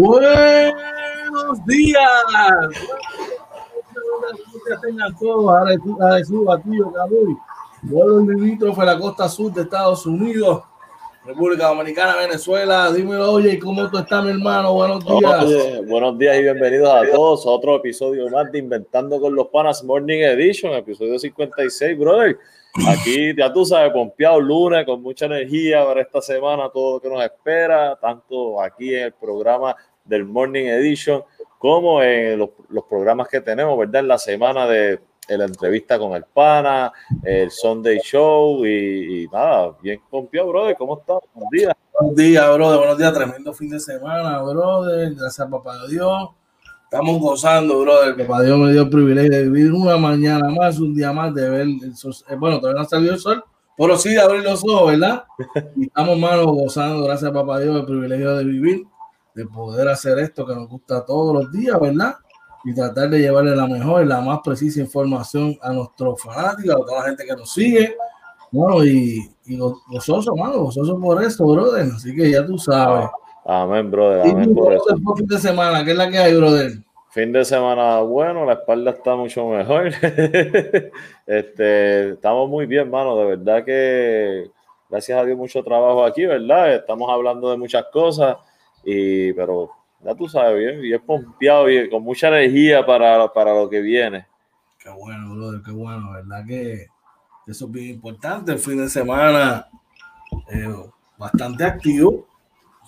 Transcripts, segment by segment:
Buenos días. Tengan todos. Ahora suba, tío, Cabuy. Vuelo limítrofe la costa sur de Estados Unidos. República Dominicana, Venezuela. Dímelo, oye, ¿cómo tú estás, mi hermano? Buenos días. Oye, buenos días y bienvenidos a todos a otro episodio más de Inventando con los Panas Morning Edition, episodio 56, brother. Aquí ya tú sabes, pompeado lunes con mucha energía para esta semana, todo lo que nos espera, tanto aquí en el programa del Morning Edition como en los, los programas que tenemos, ¿verdad? En la semana de la entrevista con el pana, el Sunday Show y, nada, bien pompeado, brother. ¿Cómo estás? Buenos días. Buenos días, brother. Buenos días. Tremendo fin de semana, brother. Gracias, papá Dios. Estamos gozando, brother. Papá Dios me dio el privilegio de vivir una mañana más, un día más, de ver el sol. Eh, bueno, todavía no ha salido el sol, pero sí de abrir los ojos, ¿verdad? Y estamos, manos gozando, gracias, papá Dios, el privilegio de vivir, de poder hacer esto que nos gusta todos los días, ¿verdad? y tratar de llevarle la mejor y la más precisa información a nuestros fanáticos, a toda la gente que nos sigue. Bueno, y, y gozoso, mano, gozoso por esto, brother. Así que ya tú sabes. Amén, brother. Amén por eso. fin de semana? ¿Qué es la que hay, brother? Fin de semana bueno, la espalda está mucho mejor. este, estamos muy bien, mano. De verdad que gracias a Dios mucho trabajo aquí, ¿verdad? Estamos hablando de muchas cosas, y, pero ya tú sabes, bien, es pompeado y con mucha energía para, para lo que viene. Qué bueno, brother, qué bueno, ¿verdad? Que eso es bien importante. El fin de semana eh, bastante activo.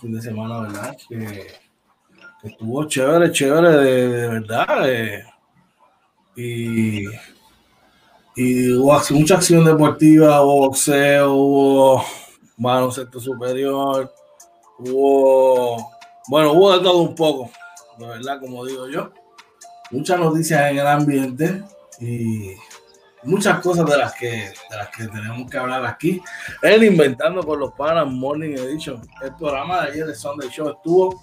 fin de semana, ¿verdad? Que, estuvo chévere, chévere, de, verdad. Eh, y, y hubo mucha acción deportiva, hubo boxeo, hubo baloncesto superior, hubo bueno, hubo de todo un poco, de verdad, como digo yo. Muchas noticias en el ambiente y muchas cosas de las que, de las que tenemos que hablar aquí. El Inventando con los Panas Morning Edition. El programa de ayer de Sunday Show estuvo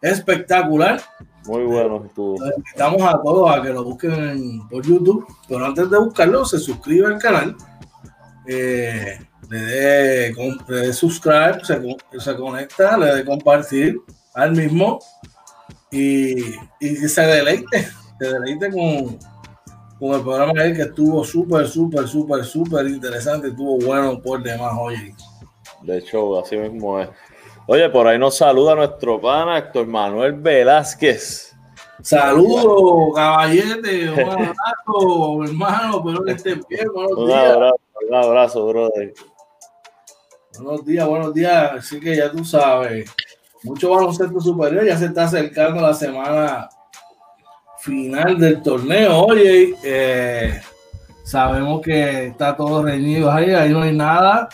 espectacular. Muy bueno estuvo. invitamos a todos a que lo busquen por YouTube, pero antes de buscarlo, se suscribe al canal. Eh, le dé, le subscribe, se, se, conecta, le dé compartir al mismo y, y se deleite, se deleite con, con el programa que estuvo súper, súper, súper, súper interesante, estuvo bueno por demás, oye. De hecho, así mismo es. Oye, por ahí nos saluda nuestro pana Héctor Manuel Velázquez. Saludos, caballete, un abrazo, hermano, pero que esté bien, buenos un días. Abrazo, un abrazo, brother. Buenos días, buenos días, así que ya tú sabes mucho baloncesto superior, ya se está acercando la semana final del torneo. Oye, eh, sabemos que está todo reñido ahí, ahí no hay nada,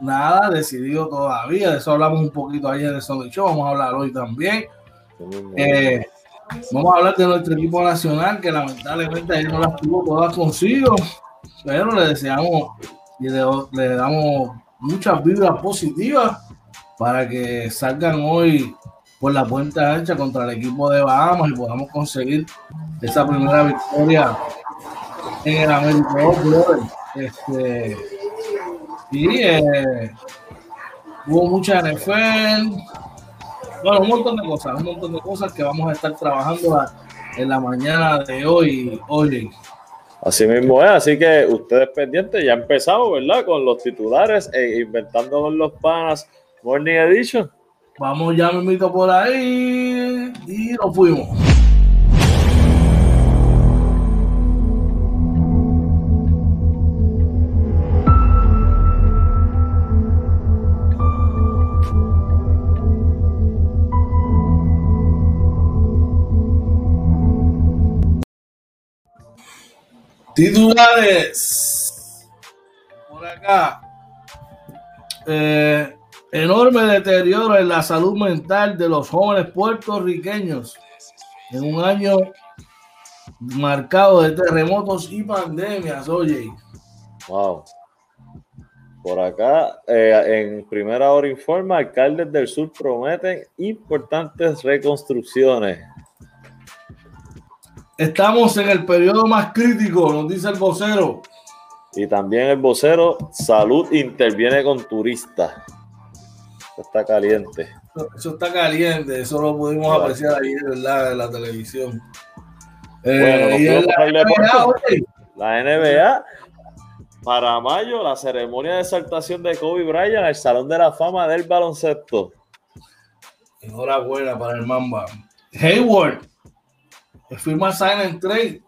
nada decidido todavía. De eso hablamos un poquito ayer el Sunday Show, vamos a hablar hoy también. Eh, vamos a hablar de nuestro equipo nacional, que lamentablemente ahí no las tuvo todas consigo, pero le deseamos y le, le damos muchas vibras positivas para que salgan hoy por la puerta ancha contra el equipo de Bahamas y podamos conseguir esa primera victoria en el América Este, y eh, hubo mucha NFL, bueno, un montón de cosas, un montón de cosas que vamos a estar trabajando en la mañana de hoy, hoy. Así mismo es, así que ustedes pendientes, ya empezamos, ¿verdad? Con los titulares e inventando con los panas Morning Edition. Vamos ya, me invito por ahí y nos fuimos. Titulares. Por acá. Eh, Enorme deterioro en la salud mental de los jóvenes puertorriqueños en un año marcado de terremotos y pandemias, oye. Wow. Por acá, eh, en primera hora informa, alcaldes del sur prometen importantes reconstrucciones. Estamos en el periodo más crítico, nos dice el vocero. Y también el vocero, salud interviene con turistas. está caliente. Eso, está caliente, eso lo pudimos apreciar ayer, ¿verdad? En la televisión. Eh, la, NBA, para mayo, la ceremonia de exaltación de Kobe Bryant al Salón de la Fama del Baloncesto. Enhorabuena para el Mamba. Hayward, firma sign and trade.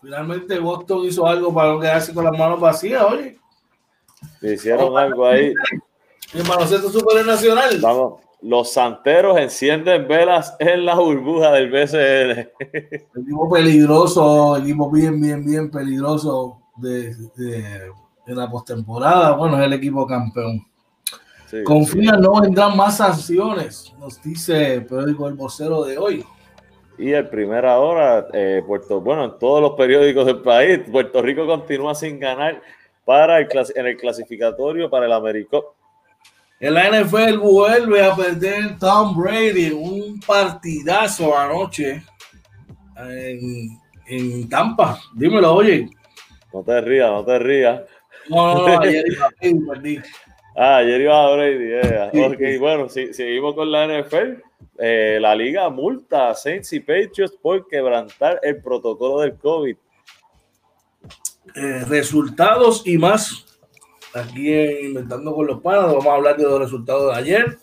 Finalmente Boston hizo algo para no quedarse con las manos vacías, oye. Hicieron algo ahí. El baloncesto super nacional. Vamos, los santeros encienden velas en la burbuja del BCN. Equipo peligroso, equipo bien, bien, bien peligroso de, la postemporada. Bueno, es el equipo campeón. Confía, no vendrán más sanciones, nos dice el periódico El Vocero de hoy. Y el primera hora, eh, Puerto, bueno, en todos los periódicos del país, Puerto Rico continúa sin ganar para el, en el clasificatorio para el Américo. El NFL vuelve a perder Tom Brady, un partidazo anoche en, Tampa. Dímelo, oye. No te rías, no te rías. No, no, no ayer iba a perdí. Ah, ayer iba a Brady, Ok, bueno, si, seguimos con la NFL. Eh, la liga multa a Saints y Patriots por quebrantar el protocolo del COVID. Eh, resultados y más aquí Inventando con los Panas. Vamos a hablar de los resultados de ayer,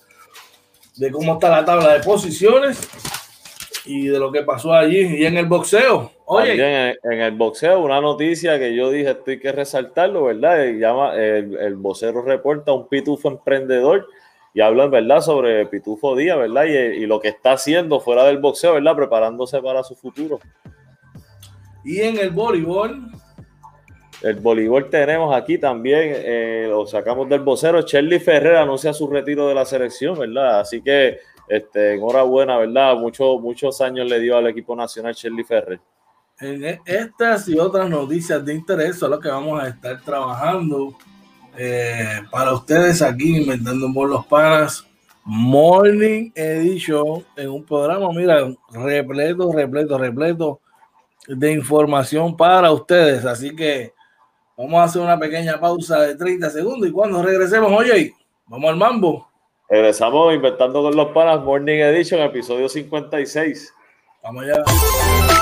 de cómo está la tabla de posiciones y de lo que pasó allí y en el boxeo. Oye, en, el boxeo, una noticia que yo dije, estoy que resaltarlo, ¿verdad? llama, el, el vocero reporta un pitufo emprendedor y habla, ¿verdad?, sobre Pitufo Díaz, ¿verdad? Y, y, lo que está haciendo fuera del boxeo, ¿verdad? Preparándose para su futuro. Y en el voleibol, el voleibol tenemos aquí también, eh, lo sacamos del vocero, Shelly Ferrer anuncia su retiro de la selección, ¿verdad? Así que este, enhorabuena, ¿verdad? Muchos, muchos años le dio al equipo nacional Shelly Ferrer. En e, estas y otras noticias de interés son las que vamos a estar trabajando eh, para ustedes aquí, Inventando por los Panas, Morning Edition, en un programa, mira, repleto, repleto, repleto de información para ustedes. Así que Vamos a hacer una pequeña pausa de 30 segundos y cuando regresemos, oye, vamos al mambo. Regresamos inventando con los panas Morning Edition, episodio 56. Vamos allá.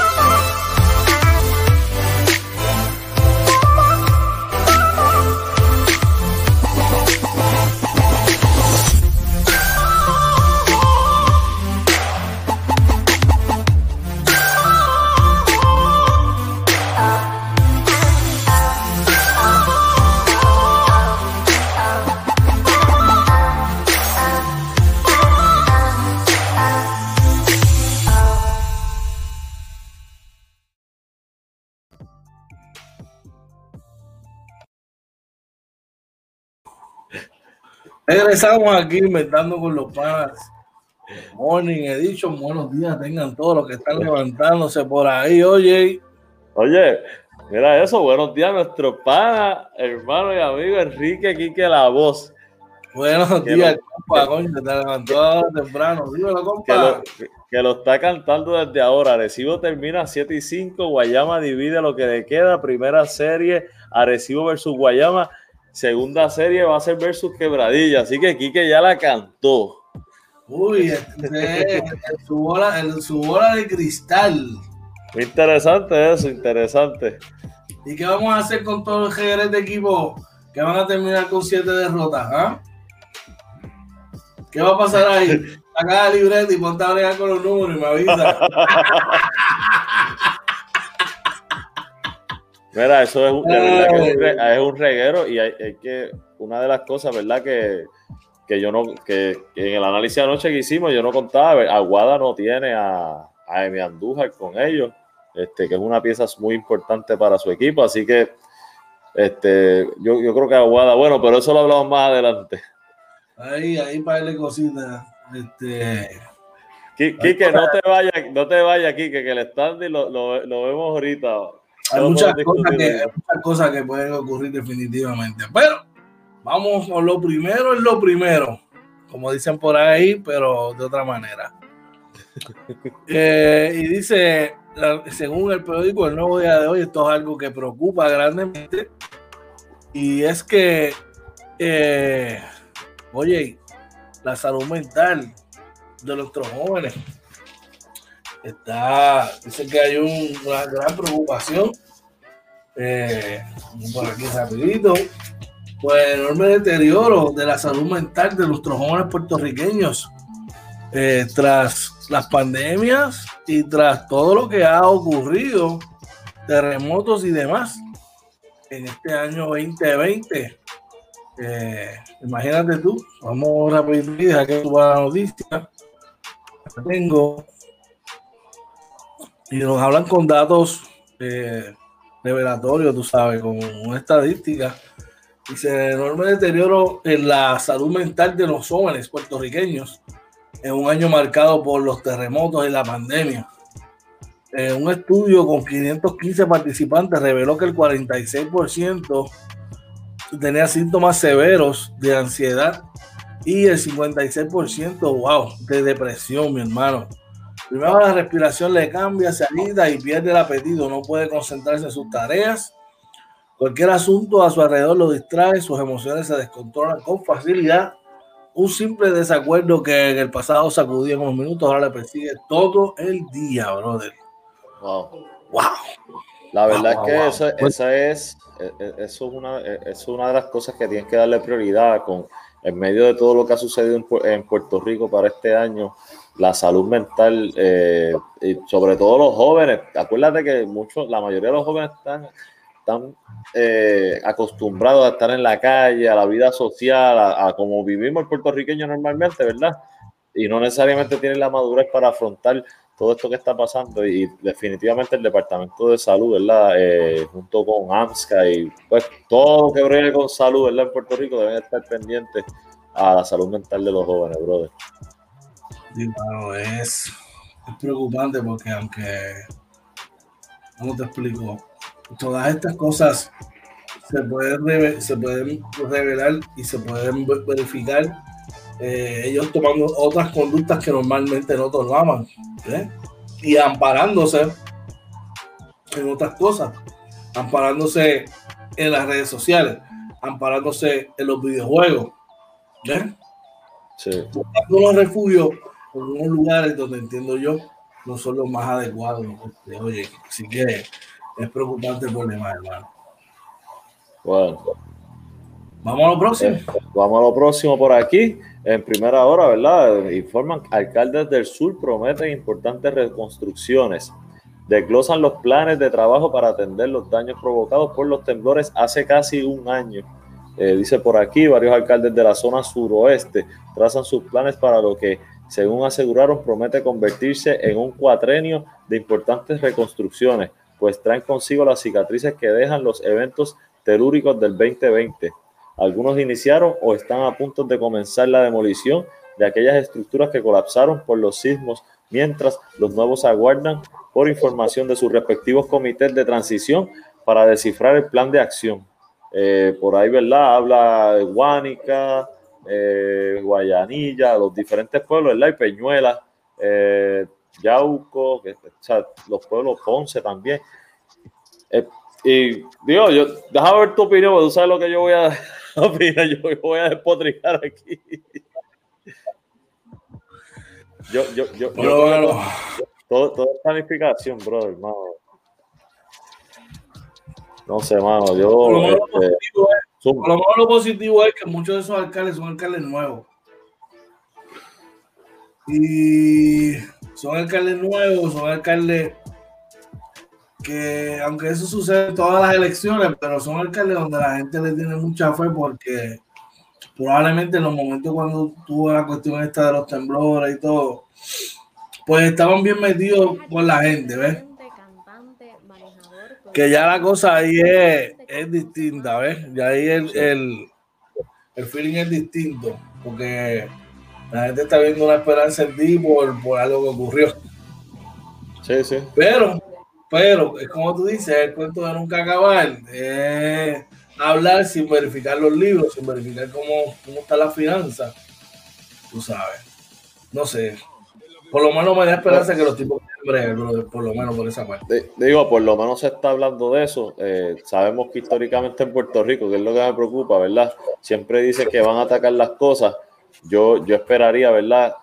Regresamos aquí inventando con los panas. Morning Edition, buenos días, tengan todos los que están levantándose por ahí, oye. Oye, mira eso, buenos días, nuestro pana, hermano y amigo Enrique Quique La Voz. Buenos días, compa, coño, te levantó temprano, dímelo, compa. Que lo, está cantando desde ahora. Arecibo termina 7 y 5, Guayama divide lo que le queda, primera serie, Arecibo versus Guayama segunda serie va a ser versus Quebradilla, así que Quique ya la cantó. Uy, este, su bola, en su bola de cristal. Interesante eso, interesante. ¿Y qué vamos a hacer con todos los jerez de equipo que van a terminar con siete derrotas? ¿ah? ¿Qué va a pasar ahí? Saca la libreta y ponte a bregar con los números y me avisa. Mira, eso es, un, es, un, reguero y hay, que, una de las cosas, ¿verdad? Que, yo no, que, en el análisis de anoche que hicimos, yo no contaba, Aguada no tiene a, a Emi Andújar con ellos, este, que es una pieza muy importante para su equipo, así que este, yo, yo creo que Aguada, bueno, pero eso lo hablamos más adelante. Ahí, ahí para darle cositas. Este. Quique, no te vayas, no te vayas, Quique, que el standing lo, lo, lo vemos ahorita. Hay muchas cosas, que, muchas cosas que pueden ocurrir definitivamente. Pero vamos con lo primero es lo primero, como dicen por ahí, pero de otra manera. Eh, y dice, según el periódico El Nuevo Día de hoy, esto es algo que preocupa grandemente. Y es que, eh, oye, la salud mental de nuestros jóvenes. Está, dice que hay una gran preocupación. Eh, por aquí rapidito. Pues enorme deterioro de la salud mental de nuestros jóvenes puertorriqueños eh, tras las pandemias y tras todo lo que ha ocurrido, terremotos y demás en este año 2020. Eh, imagínate tú, vamos rápido, deja que tú la noticia. Tengo y nos hablan con datos eh, revelatorios, tú sabes, con una estadística. Dice enorme deterioro en la salud mental de los jóvenes puertorriqueños en un año marcado por los terremotos y la pandemia. Eh, un estudio con 515 participantes reveló que el 46% tenía síntomas severos de ansiedad y el 56%, wow, de depresión, mi hermano. Primero la respiración le cambia, se alida y pierde el apetito, no puede concentrarse en sus tareas. Cualquier asunto a su alrededor lo distrae, sus emociones se descontrolan con facilidad. Un simple desacuerdo que en el pasado sacudía unos minutos, ahora le persigue todo el día, brother. Wow. Wow. La verdad es que Eso, esa es, e, e, eso es, una, e, es una de las cosas que tienen que darle prioridad con, en medio de todo lo que ha sucedido en Puerto Rico para este año la salud mental, eh, y sobre todo los jóvenes. Acuérdate que muchos, la mayoría de los jóvenes están, están eh, acostumbrados a estar en la calle, a la vida social, a, como vivimos el puertorriqueño normalmente, ¿verdad? Y no necesariamente tienen la madurez para afrontar todo esto que está pasando y definitivamente el Departamento de Salud, ¿verdad? Eh, junto con AMSCA y pues todo lo que brille con salud, ¿verdad? En Puerto Rico deben estar pendientes a la salud mental de los jóvenes, brother es, preocupante porque aunque, ¿cómo te explico? Todas estas cosas se pueden, se pueden revelar y se pueden verificar eh, ellos tomando otras conductas que normalmente no tomaban ¿eh? y amparándose en otras cosas, amparándose en las redes sociales, amparándose en los videojuegos, ¿eh? Sí. Buscando los refugios en unos lugares donde entiendo yo no son los más adecuados. Este, oye, así que es preocupante el problema, hermano. Bueno. Vamos a lo próximo. Eh, vamos a lo próximo por aquí. En primera hora, ¿verdad? Informan, alcaldes del sur prometen importantes reconstrucciones. Desglosan los planes de trabajo para atender los daños provocados por los temblores hace casi un año. Eh, dice por aquí, varios alcaldes de la zona suroeste trazan sus planes para lo que según aseguraron, promete convertirse en un cuatrenio de importantes reconstrucciones, pues traen consigo las cicatrices que dejan los eventos telúricos del 2020. Algunos iniciaron o están a punto de comenzar la demolición de aquellas estructuras que colapsaron por los sismos, mientras los nuevos aguardan por información de sus respectivos comités de transición para descifrar el plan de acción. Eh, por ahí, ¿verdad? Habla Guánica, eh, Guayanilla, los diferentes pueblos, ¿verdad? Y Peñuela, eh, Yauco, los pueblos Ponce también. Y digo, yo, déjame ver tu opinión, porque tú sabes lo que yo voy a opinar, yo voy a despotricar aquí. Yo, yo, yo, yo todo, todo, es planificación, brother, hermano. No sé, mano, yo. Este, por lo menos lo positivo es que muchos de esos alcaldes son alcaldes nuevos. Y son alcaldes nuevos, son alcaldes que, aunque eso sucede en todas las elecciones, pero son alcaldes donde la gente le tiene mucha fe porque probablemente en los momentos cuando tuvo la cuestión esta de los temblores y todo, pues estaban bien metidos con la gente, ¿ves? que ya la cosa ahí es, es distinta, ¿ves? Ya ahí el, el, el, feeling es distinto, porque la gente está viendo una esperanza en ti por, por algo que ocurrió. Sí, sí. Pero, pero, es como tú dices, el cuento de nunca acabar, es hablar sin verificar los libros, sin verificar cómo, cómo está la finanza, tú sabes. No sé, por lo menos me da esperanza que los tipos por lo menos por esa parte. Digo, por lo menos se está hablando de eso. Eh, sabemos que históricamente en Puerto Rico, que es lo que me preocupa, ¿verdad? Siempre dice que van a atacar las cosas, yo, yo esperaría, ¿verdad?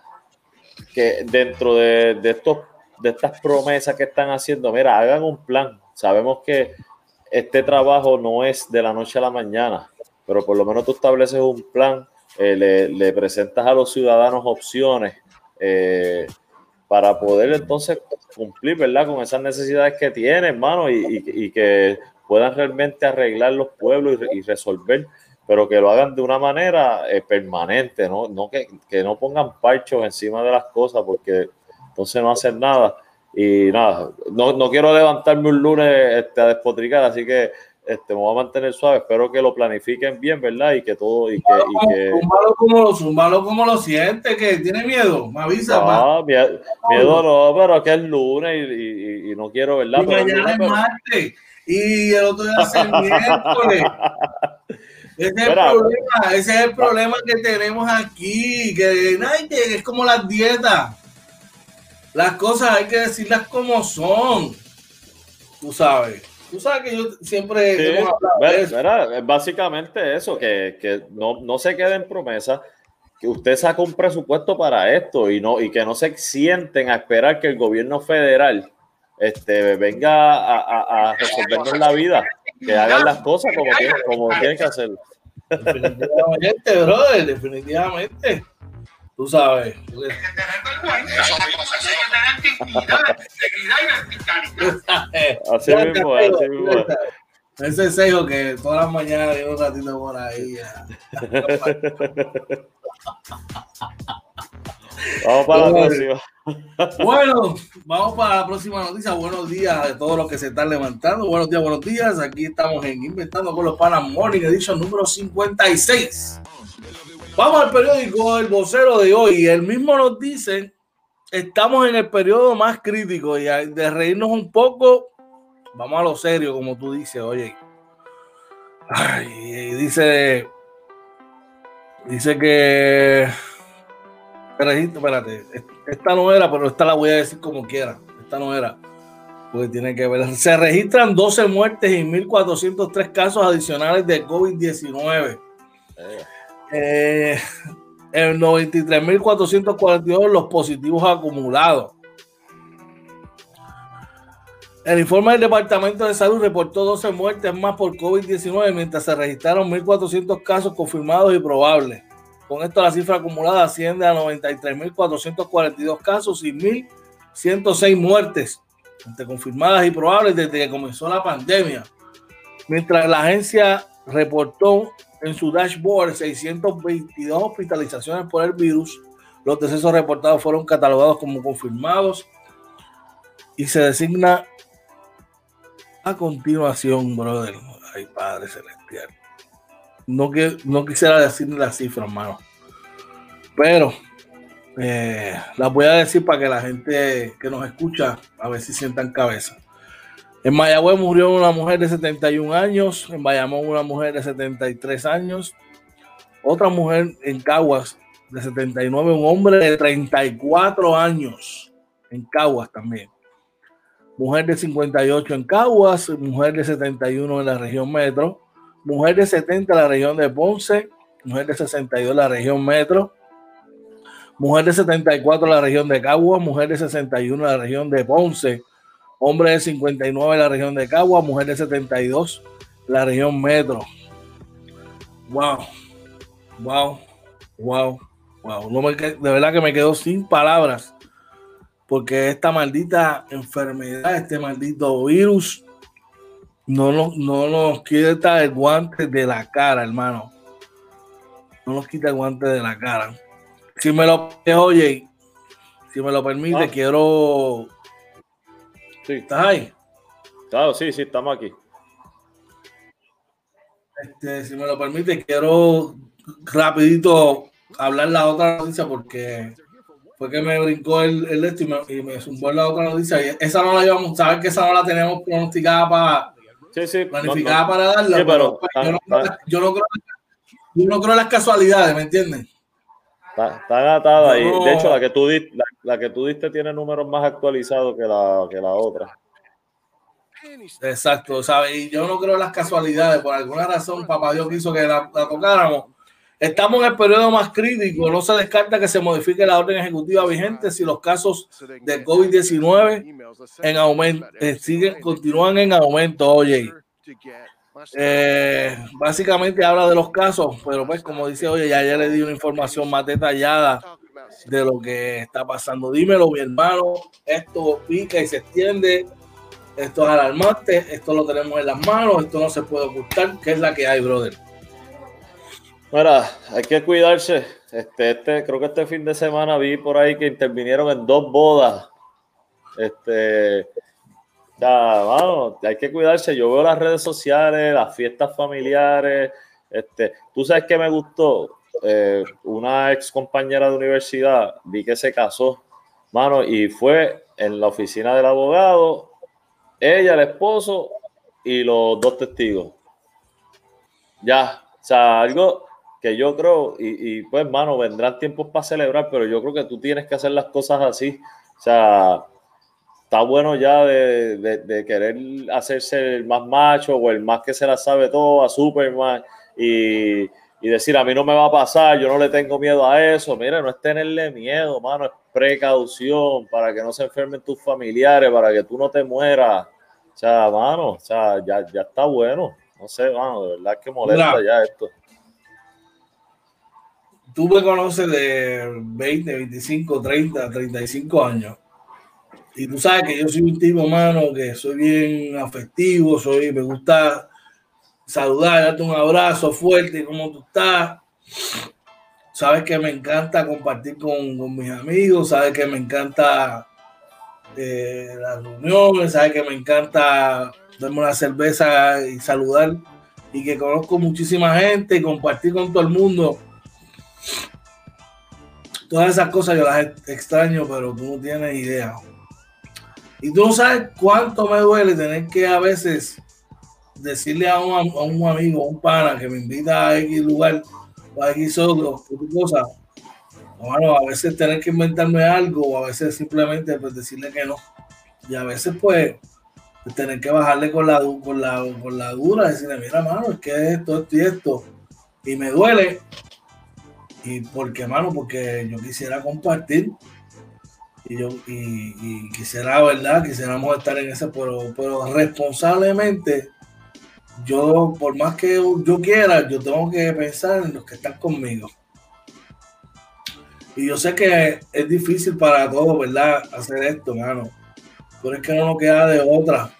Que dentro de, de, estos, de estas promesas que están haciendo, mira, hagan un plan. Sabemos que este trabajo no es de la noche a la mañana, pero por lo menos tú estableces un plan, eh, le, presentas a los ciudadanos opciones eh, para poder entonces cumplir, ¿verdad? Con esas necesidades que tienen, hermano, y, que puedan realmente arreglar los pueblos y, resolver, pero que lo hagan de una manera eh, permanente, ¿no? no que, no pongan parchos encima de las cosas porque entonces no hacen nada. Y nada, no, no quiero levantarme un lunes este, a despotricar, así que este, me voy a mantener suave. Espero que lo planifiquen bien, ¿verdad? Y que todo. Y que, y que... Como, zúmbalo como lo siente, que tiene miedo. Me avisa. No, miedo, miedo no, pero que es lunes y, y, y no quiero, ¿verdad? Y mañana es martes y el otro día es el miércoles. Ese es, el problema, ese es el problema que tenemos aquí, que, que es como las dietas. Las cosas hay que decirlas como son. Tú sabes. Tú sabes que yo siempre sí, hemos hablado de eso. básicamente eso, que, que no, no, se quede en promesa, que usted saca un presupuesto para esto y no y que no se sienten a esperar que el gobierno federal este, venga a, a, a resolvernos la vida, que hagan las cosas como, tienen, como tienen que hacerlo. Definitivamente, brother, definitivamente. Tú sabes. Así mismo, así mismo. Ese sello que todas las mañanas digo un ratito por ahí. Vamos para la próxima. Bueno, vamos para la próxima noticia. Buenos días a todos los que se están levantando. Buenos días, buenos días. Aquí estamos en Inventando con los Panas Morning Edition número 56. Vamos al periódico El Vocero de hoy. El mismo nos dice, estamos en el periodo más crítico y de reírnos un poco, vamos a lo serio, como tú dices, oye. Ay, dice, dice que espérate, esta no era, pero esta la voy a decir como quiera. Esta no era, porque tiene que ver. Se registran 12 muertes y 1.403 casos adicionales de COVID-19. Eh, en 93.442 los positivos acumulados. El informe del Departamento de Salud reportó 12 muertes más por COVID-19, mientras se registraron 1.400 casos confirmados y probables. Con esto la cifra acumulada asciende a 93.442 casos y 1.106 muertes confirmadas y probables desde que comenzó la pandemia. Mientras la agencia reportó en su dashboard 622 hospitalizaciones por el virus, los decesos reportados fueron catalogados como confirmados y se designa a continuación, brother. Ay, Padre Celestial no, que, no quisiera decir la cifra, hermano. Pero eh, las voy a decir para que la gente que nos escucha a ver si sientan cabeza. En Mayagüez murió una mujer de 71 años, en Bayamón una mujer de 73 años, otra mujer en Caguas de 79, un hombre de 34 años en Caguas también. Mujer de 58 en Caguas, mujer de 71 en la región metro, mujer de 70 en la región de Ponce, mujer de 62 en la región metro, mujer de 74 en la región de Cagua, mujer de 61 en la región de Ponce, hombre de 59 en la región de Cagua, mujer de 72 en la región metro. Wow, wow, wow, wow. No me, de verdad que me quedo sin palabras porque esta maldita enfermedad, este maldito virus, no nos, no nos quita el guante de la cara, hermano. No nos quita el guante de la cara. Si me lo oye, si me lo permite, ah. quiero. Sí. ¿Estás ahí? Claro, sí, sí, estamos aquí. Este, si me lo permite, quiero rapidito hablar la otra noticia porque fue que me brincó el, el esto y me, y me zumbó la otra noticia. Y esa no la íbamos, sabes que esa no la tenemos pronosticada para Sí, sí. Planificada no, no. para darla, sí, pero, pero yo, no creo, yo, no creo, yo, no creo, en las casualidades, ¿me entiendes? Está, está atada ahí. De hecho, la que, tú diste, la, la, que tú diste tiene números más actualizados que la, que la otra. Exacto, ¿sabes? Y yo no creo las casualidades. Por alguna razón, papá Dios quiso que la, la tocáramos. Estamos en el periodo más crítico. No se descarta que se modifique la orden ejecutiva vigente si los casos de COVID-19 en aumento eh, siguen, continúan en aumento. Oye, eh, básicamente habla de los casos, pero pues como dice, oye, ya, ya le di una información más detallada de lo que está pasando. Dímelo, mi hermano, esto pica y se extiende, esto es alarmante, esto lo tenemos en las manos, esto no se puede ocultar, ¿qué es la que hay, brother? Mira, hay que cuidarse. Este, este, creo que este fin de semana vi por ahí que intervinieron en dos bodas. Este, ya, vamos, hay que cuidarse. Yo veo las redes sociales, las fiestas familiares. Este, tú sabes que me gustó. Eh, una ex compañera de universidad, vi que se casó, mano, y fue en la oficina del abogado, ella, el esposo y los dos testigos. Ya, o sea, algo que yo creo, y, pues, mano, vendrán tiempos para celebrar, pero yo creo que tú tienes que hacer las cosas así. O sea, está bueno ya de, de, querer hacerse el más macho o el más que se la sabe todo a Superman y y decir, a mí no me va a pasar, yo no le tengo miedo a eso. Mira, no es tenerle miedo, mano, es precaución para que no se enfermen tus familiares, para que tú no te mueras. O sea, mano, o sea, ya, ya está bueno. No sé, mano, de verdad que molesta ya esto. Tú me conoces de 20, 25, 30, 35 años. Y tú sabes que yo soy un tipo, mano, que soy bien afectivo, soy, me gusta saludar, darte un abrazo fuerte, ¿cómo tú estás? Sabes que me encanta compartir con, mis amigos, sabes que me encanta eh, las reuniones, sabes que me encanta darme una cerveza y saludar y que conozco muchísima gente y compartir con todo el mundo. Todas esas cosas yo las extraño, pero tú no tienes idea. Y tú no sabes cuánto me duele tener que a veces decirle a un, a un amigo, un pana que me invita a X lugar o a X otro, cosa, bueno, a veces tener que inventarme algo o a veces simplemente pues, decirle que no. Y a veces pues, tener que bajarle con la, con la, con la dura, decirle, mira, mano, es que esto, esto y esto. Y me duele. Y porque, mano, porque yo quisiera compartir. Y yo y, y quisiera, ¿verdad? Quisiéramos estar en ese, pero, pero responsablemente yo, por más que yo quiera, yo tengo que pensar en los que están conmigo. Y yo sé que es difícil para todos, ¿verdad? Hacer esto, mano. Pero es que no nos queda de otra.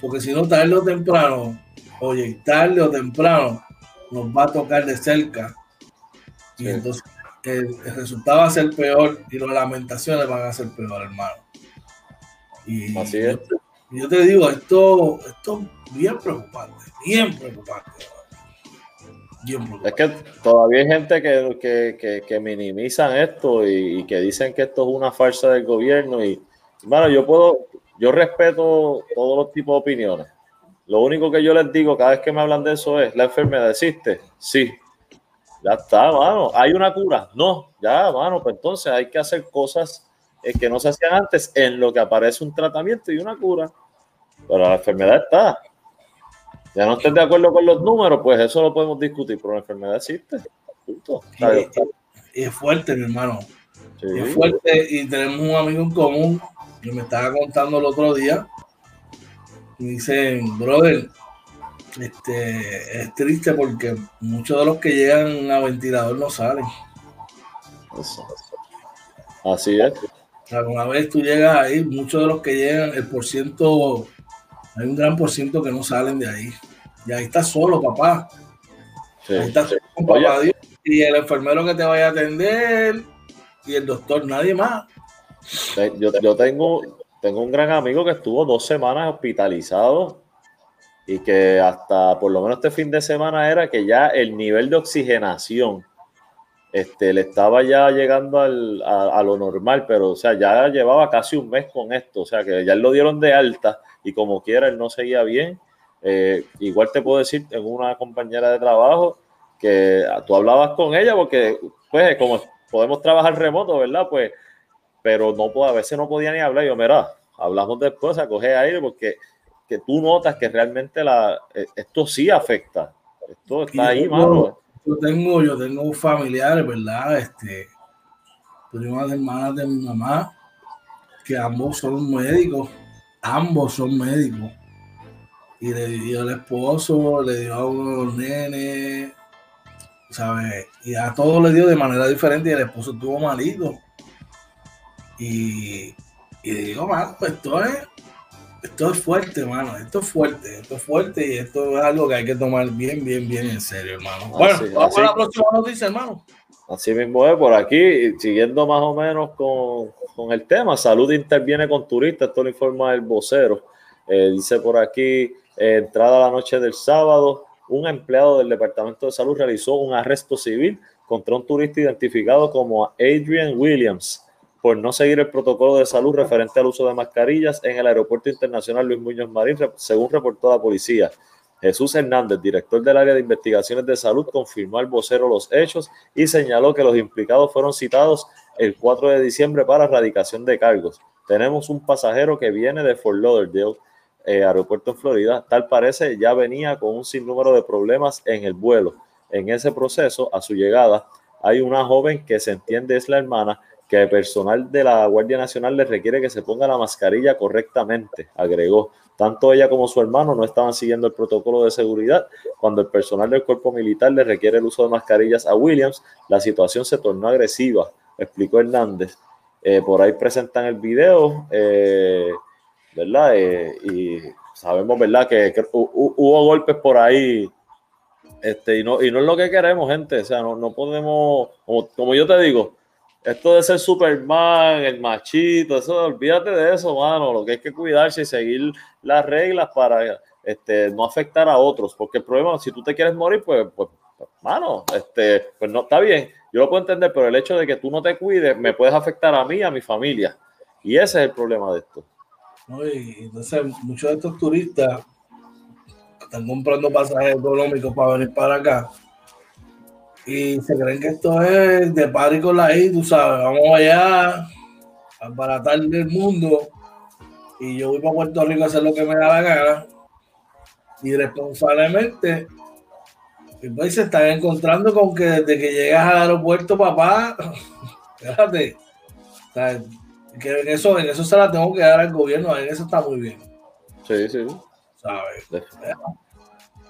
Porque si no, tarde o temprano, oye, tarde o temprano, nos va a tocar de cerca. Y entonces el, resultado va a ser peor y las lamentaciones van a ser peor, hermano. Y Así es. Yo, te digo, esto, esto bien preocupante bien preocupante. Es que todavía hay gente que, que, minimizan esto y, que dicen que esto es una farsa del gobierno. Y bueno, yo puedo, yo respeto todos los tipos de opiniones. Lo único que yo les digo cada vez que me hablan de eso es: ¿la enfermedad existe? Sí. Ya está, mano. ¿Hay una cura? No. Ya, mano, pues entonces hay que hacer cosas eh, que no se hacían antes en lo que aparece un tratamiento y una cura. Pero la enfermedad está ya no estés de acuerdo con los números, pues eso lo podemos discutir, pero la enfermedad existe. Y, es fuerte, mi hermano. Es fuerte y tenemos un amigo en común que me estaba contando el otro día. Y dicen, brother, este, es triste porque muchos de los que llegan a ventilador no salen. Así es. Alguna vez tú llegas ahí, muchos de los que llegan, el por ciento, hay un gran por ciento que no salen de ahí. Y ahí está solo, papá. ahí está solo papá Dios. Y el enfermero que te vaya a atender y el doctor, nadie más. Yo, tengo, tengo un gran amigo que estuvo dos semanas hospitalizado y que hasta por lo menos este fin de semana era que ya el nivel de oxigenación este, le estaba ya llegando al, a, lo normal, pero o sea, ya llevaba casi un mes con esto, o sea, que ya lo dieron de alta y como quiera él no seguía bien eh, igual te puedo decir, tengo una compañera de trabajo que tú hablabas con ella porque, pues, como podemos trabajar remoto, ¿verdad? Pues, pero no a veces no podía ni hablar. Yo, mira, hablamos después, coge aire porque que tú notas que realmente la, eh, esto sí afecta. Esto está ahí, mano. yo tengo, yo tengo familiares, ¿verdad? Este, primas hermanas de mi mamá, que ambos son médicos, ambos son médicos. Y le dio al esposo, le dio a uno de los nenes, ¿sabes? Y a todos le dio de manera diferente y el esposo estuvo malito. Y, y digo, mano, pues esto es, esto es fuerte, hermano. Esto es fuerte, esto es fuerte y esto es algo que hay que tomar bien, bien, bien en serio, hermano. Bueno, vamos a la próxima noticia, hermano. Así mismo es, por aquí, siguiendo más o menos con, con el tema, salud interviene con turistas, esto lo informa el vocero. Eh, dice por aquí, eh, entrada la noche del sábado, un empleado del Departamento de Salud realizó un arresto civil contra un turista identificado como Adrian Williams por no seguir el protocolo de salud referente al uso de mascarillas en el Aeropuerto Internacional Luis Muñoz Marín, según reportó la policía. Jesús Hernández, director del área de investigaciones de salud, confirmó al vocero los hechos y señaló que los implicados fueron citados el 4 de diciembre para erradicación de cargos. Tenemos un pasajero que viene de Fort Lauderdale, eh, aeropuerto en Florida. Tal parece ya venía con un sinnúmero de problemas en el vuelo. En ese proceso, a su llegada, hay una joven que se entiende es la hermana que el personal de la Guardia Nacional le requiere que se ponga la mascarilla correctamente, agregó. Tanto ella como su hermano no estaban siguiendo el protocolo de seguridad. Cuando el personal del cuerpo militar le requiere el uso de mascarillas a Williams, la situación se tornó agresiva, explicó Hernández. Eh, por ahí presentan el video, eh, ¿verdad? Eh, y sabemos, ¿verdad? Que, hubo golpes por ahí este, y, no, y no es lo que queremos, gente. O sea, no, no podemos, como, como, yo te digo, esto de ser Superman, el machito, eso, olvídate de eso, mano. Lo que hay que cuidarse y seguir las reglas para este, no afectar a otros. Porque el problema, si tú te quieres morir, pues, pues, mano, este, pues no está bien. Yo lo puedo entender, pero el hecho de que tú no te cuides me puedes afectar a mí a mi familia. Y ese es el problema de esto. Entonces, muchos de estos turistas están comprando pasajes económicos para venir para acá. Y se creen que esto es de party con la I, tú sabes, vamos allá a baratar el mundo y yo voy para Puerto Rico a hacer lo que me da la gana. Y responsablemente pues se están encontrando con que desde que llegas al aeropuerto, papá, fíjate, que en eso, en eso se la tengo que dar al gobierno, en eso está muy bien. Sí, sí. ¿Sabes?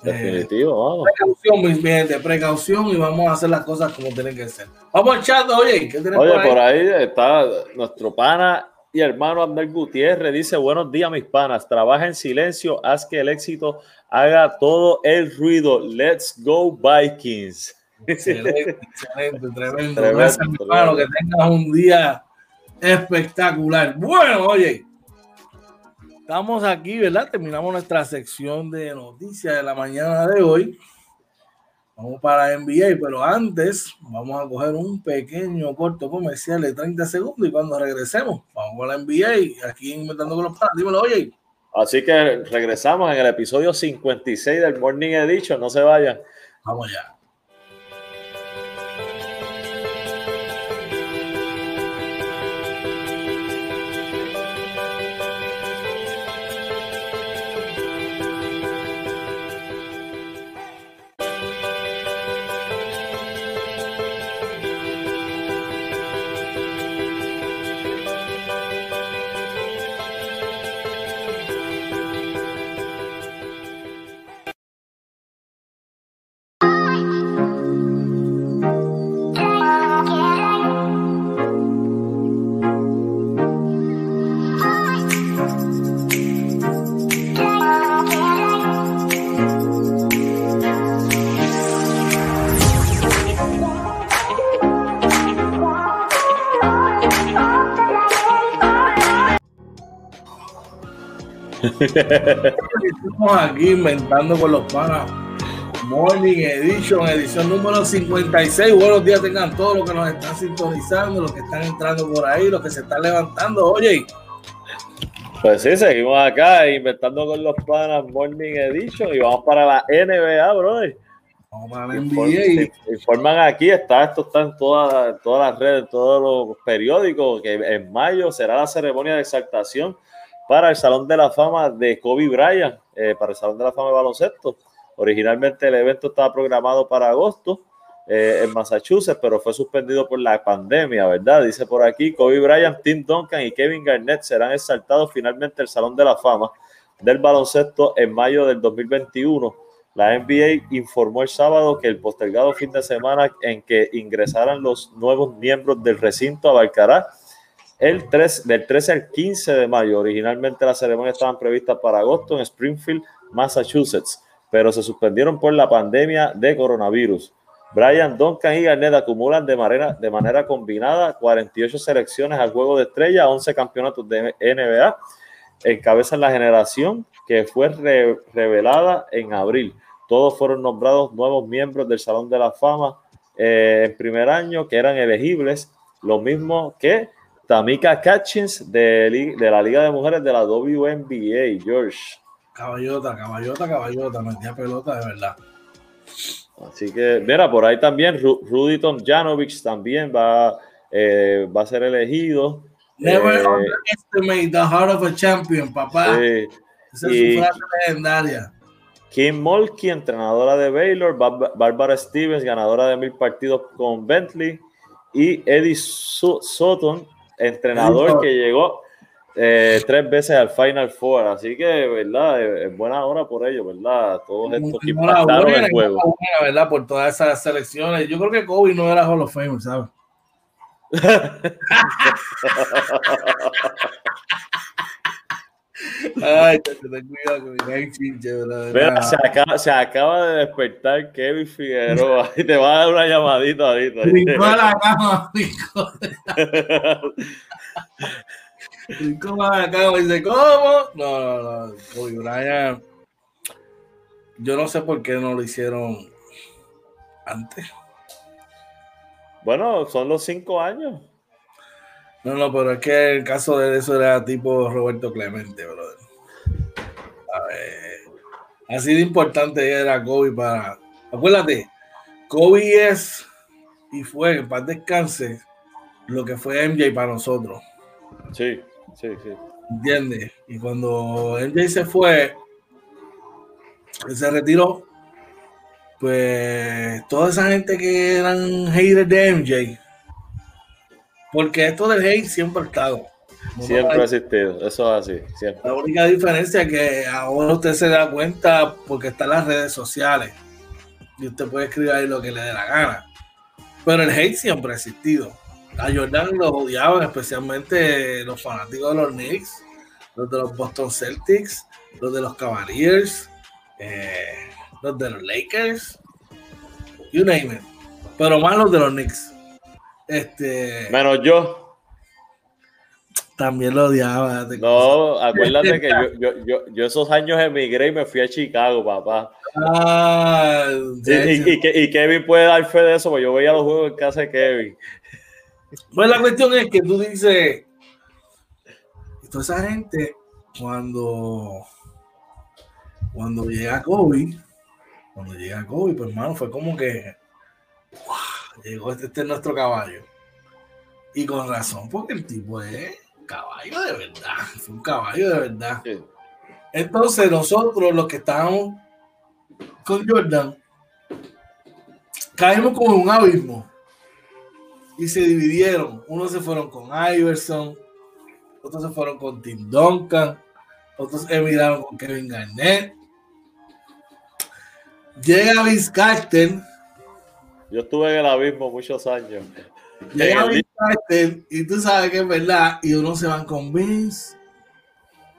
Definitivo, eh, vamos. Precaución, mis de precaución y vamos a hacer las cosas como tienen que ser. Vamos al chat, oye, ¿qué Oye, por ahí? está nuestro pana y hermano Abner Gutiérrez. Dice: Buenos días, mis panas. Trabaja en silencio, haz que el éxito haga todo el ruido. Let's go, Vikings. Excelente, excelente, tremendo. Gracias, hermano, que tengas un día espectacular. Bueno, oye. Estamos aquí, ¿verdad? Terminamos nuestra sección de noticias de la mañana de hoy. Vamos para NBA, pero antes vamos a coger un pequeño corto comercial de 30 segundos y cuando regresemos, vamos a la NBA aquí inventando con los padres. Dímelo, oye. Así que regresamos en el episodio 56 del Morning Edition. No se vayan. Vamos ya. Estamos aquí inventando con los panas. Morning Edition, edición número 56. Buenos días tengan todos los que nos están sintonizando, los que están entrando por ahí, los que se están levantando. Oye. Pues sí, seguimos acá inventando con los panas Morning Edition y vamos para la NBA, brother. Vamos para la NBA. Informan aquí, está, esto está en todas, todas las redes, todos los periódicos, que en mayo será la ceremonia de exaltación para el Salón de la Fama de Kobe Bryant, eh, para el Salón de la Fama de baloncesto. Originalmente el evento estaba programado para agosto, eh, en Massachusetts, pero fue suspendido por la pandemia, ¿verdad? Dice por aquí, Kobe Bryant, Tim Duncan y Kevin Garnett serán exaltados finalmente al Salón de la Fama del baloncesto en mayo del 2021. La NBA informó el sábado que el postergado fin de semana en que ingresaran los nuevos miembros del recinto abarcará el 3, del 13 al 15 de mayo. Originalmente las ceremonias estaban previstas para agosto en Springfield, Massachusetts, pero se suspendieron por la pandemia de coronavirus. Brian Duncan y Garnett acumulan de manera, de manera combinada 48 selecciones al juego de estrella, 11 campeonatos de NBA. Encabezan la generación que fue revelada en abril. Todos fueron nombrados nuevos miembros del Salón de la Fama eh, en primer año, que eran elegibles, lo mismo que Tamika Catchings de, de la Liga de Mujeres de la WNBA, George. Caballota, caballota, caballota, metía pelota de verdad. Así que, mira, por ahí también Rudy Tomjanovic también va, eh, va a ser elegido. Never eh, underestimate the heart of a champion, papá. Esa es su frase legendaria. Kim Mulkey, entrenadora de Baylor, Barbara Stevens, ganadora de mil partidos con Bentley, y Eddie Sutton, entrenador que llegó eh, tres veces al Final Four, así que, ¿verdad? Es buena hora por ello, ¿verdad? Todos estos que impactaron el juego. ¿verdad? Por todas esas selecciones. Yo creo que Kobe no era Hall of Fame, ¿sabes? Ay, ten cuidado con mi chinche, Mira, se acaba, se acaba de despertar Kevin Figueroa y te va a dar una llamadita ahorita. Brincó a la cama, ¿Cómo acá? Dice, ¿cómo? No, no, no. Kobe Bryant. Yo no sé por qué no lo hicieron antes. Bueno, son los cinco años. No, no, pero es que el caso de eso era tipo Roberto Clemente, brother. A ver. Así de importante era Kobe para. Acuérdate, Kobe es y fue, en paz descanse, lo que fue MJ para nosotros. Sí. Sí, sí. ¿Entiendes? Y cuando MJ se fue, se retiró, pues toda esa gente que eran haters de MJ, porque esto del hate siempre ha estado. siempre ha existido, eso es así. Siempre. La única diferencia es que ahora usted se da cuenta porque están las redes sociales y usted puede escribir ahí lo que le dé la gana. Pero el hate siempre ha existido a Jordan lo odiaban, especialmente los fanáticos de los Knicks, los de los Boston Celtics, los de los Cavaliers, eh, los de los Lakers, you name it. Pero más los de los Knicks. Este, Menos yo. También lo odiaba. No, acuérdate que yo, esos años emigré y me fui a Chicago, papá. Ah, y, Kevin puede dar fe de eso, porque yo veía los juegos en casa de Kevin. Pues la cuestión es que tú dices, toda esa gente, cuando, cuando llega Kobe, cuando llega Kobe, pues hermano, fue como que, llegó este, este, es nuestro caballo. Y con razón, porque el tipo es caballo de verdad, fue un caballo de verdad. Entonces nosotros los que estábamos con Jordan, caímos como en un abismo y se dividieron. Unos se fueron con Iverson, otros se fueron con Tim Duncan, otros emigraron con Kevin Garnett. Llega Vince Carter. Yo estuve en el abismo muchos años. Llega Vince Carter y tú sabes que es verdad. Y unos se van con Vince.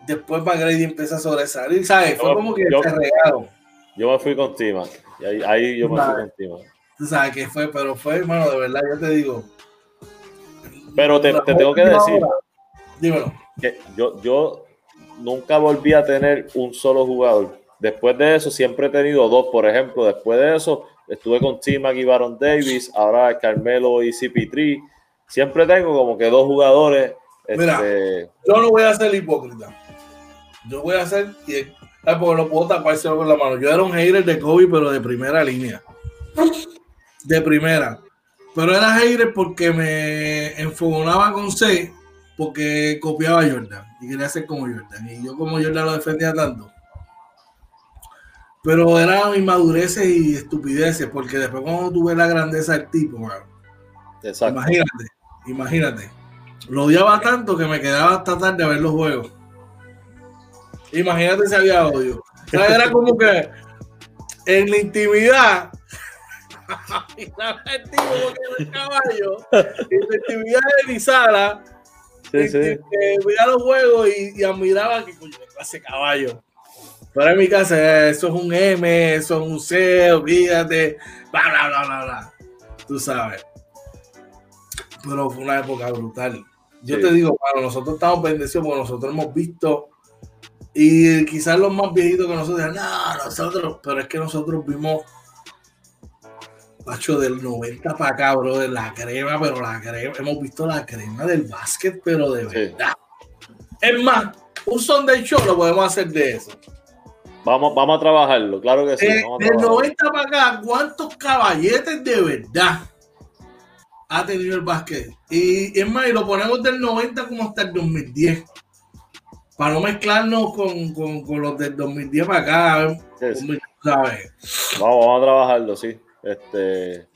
Después McGrady empieza a sobresalir. ¿Sabes? Fue como que se regaron. Yo me fui con Tima. Ahí, ahí yo me fui con Tima. Tú sabes que fue, pero fue, hermano, de verdad, yo te digo. Pero te, tengo que decir. dímelo. Que yo, yo nunca volví a tener un solo jugador. Después de eso, siempre he tenido dos, por ejemplo. Después de eso, estuve con Tim y Baron Davis, ahora Carmelo y CP3. Siempre tengo como que dos jugadores. Mira, este, yo no voy a ser hipócrita. Yo voy a ser, porque lo puedo tapar con la mano. Yo era un hater de Kobe, pero de primera línea de primera. Pero era hater porque me enfogonaba con C porque copiaba a Jordan y quería ser como Jordan. Y yo como Jordan lo defendía tanto. Pero eran inmadureces y estupideces, porque después cuando tuve la grandeza del tipo, imagínate, imagínate. Lo odiaba tanto que me quedaba hasta tarde a ver los juegos. Imagínate si había odio. O sea, era como que en la intimidad el tipo el caballo en la intimidad de mi sala sí, los juegos y, admiraba que coño clase caballo pero en mi casa eso es un M eso es un C olvídate. Bla bla bla bla bla. Tú sabes. Pero fue una época brutal. Yo te digo, bueno, nosotros estamos bendecidos porque nosotros hemos visto y quizás los más viejitos que nosotros no, nosotros, pero es que nosotros vimos, macho, del 90 para acá, bro, de la crema, pero la crema, hemos visto la crema del básquet, pero de verdad. Es más, un Sunday show lo podemos hacer de eso. Vamos, vamos a trabajarlo, claro que sí. Eh, del 90 para acá, ¿cuántos caballetes de verdad ha tenido el básquet? Y es más, y lo ponemos del 90 como hasta el 2010 para no mezclarnos con, con, con los del 2010 para acá, ¿sabes? Vamos, vamos a trabajarlo, sí. Este,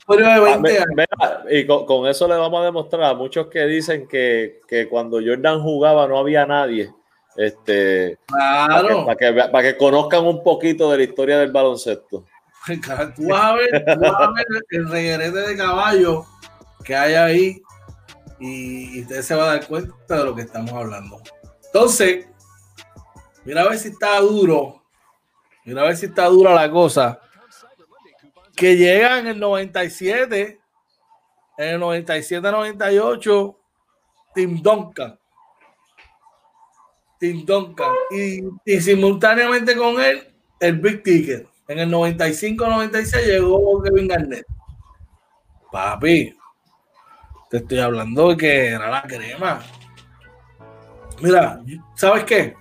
ah, y con, eso le vamos a demostrar a muchos que dicen que, que cuando Jordan jugaba no había nadie. Este, claro. Para que, para, que, conozcan un poquito de la historia del baloncesto. Tú vas a ver, tú vas a ver el reguerete de caballo que hay ahí y, y usted se va a dar cuenta de lo que estamos hablando. Entonces, Mira a ver si está duro. Mira a ver si está dura la cosa. Que llega en el 97, en el 97-98, Tim Duncan. Tim Duncan. Y, simultáneamente con él, el Big Ticket. En el 95-96 llegó Kevin Garnett. Papi, te estoy hablando de que era la crema. Mira, ¿sabes qué?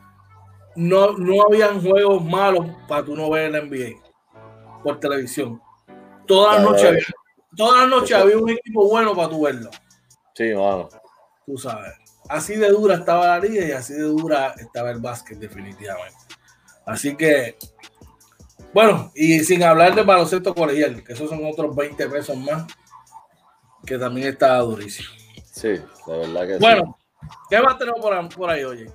no, no habían juegos malos para tú no ver la NBA por televisión. Todas las noches había, todas las noches había un equipo bueno para tú verlo. Sí, bueno. Tú sabes. Así de dura estaba la liga y así de dura estaba el básquet, definitivamente. Así que, bueno, y sin hablar de baloncesto colegial, que esos son otros 20 pesos más, que también está durísimo. Sí, de verdad que bueno, ¿qué más tenemos por, por ahí, oye?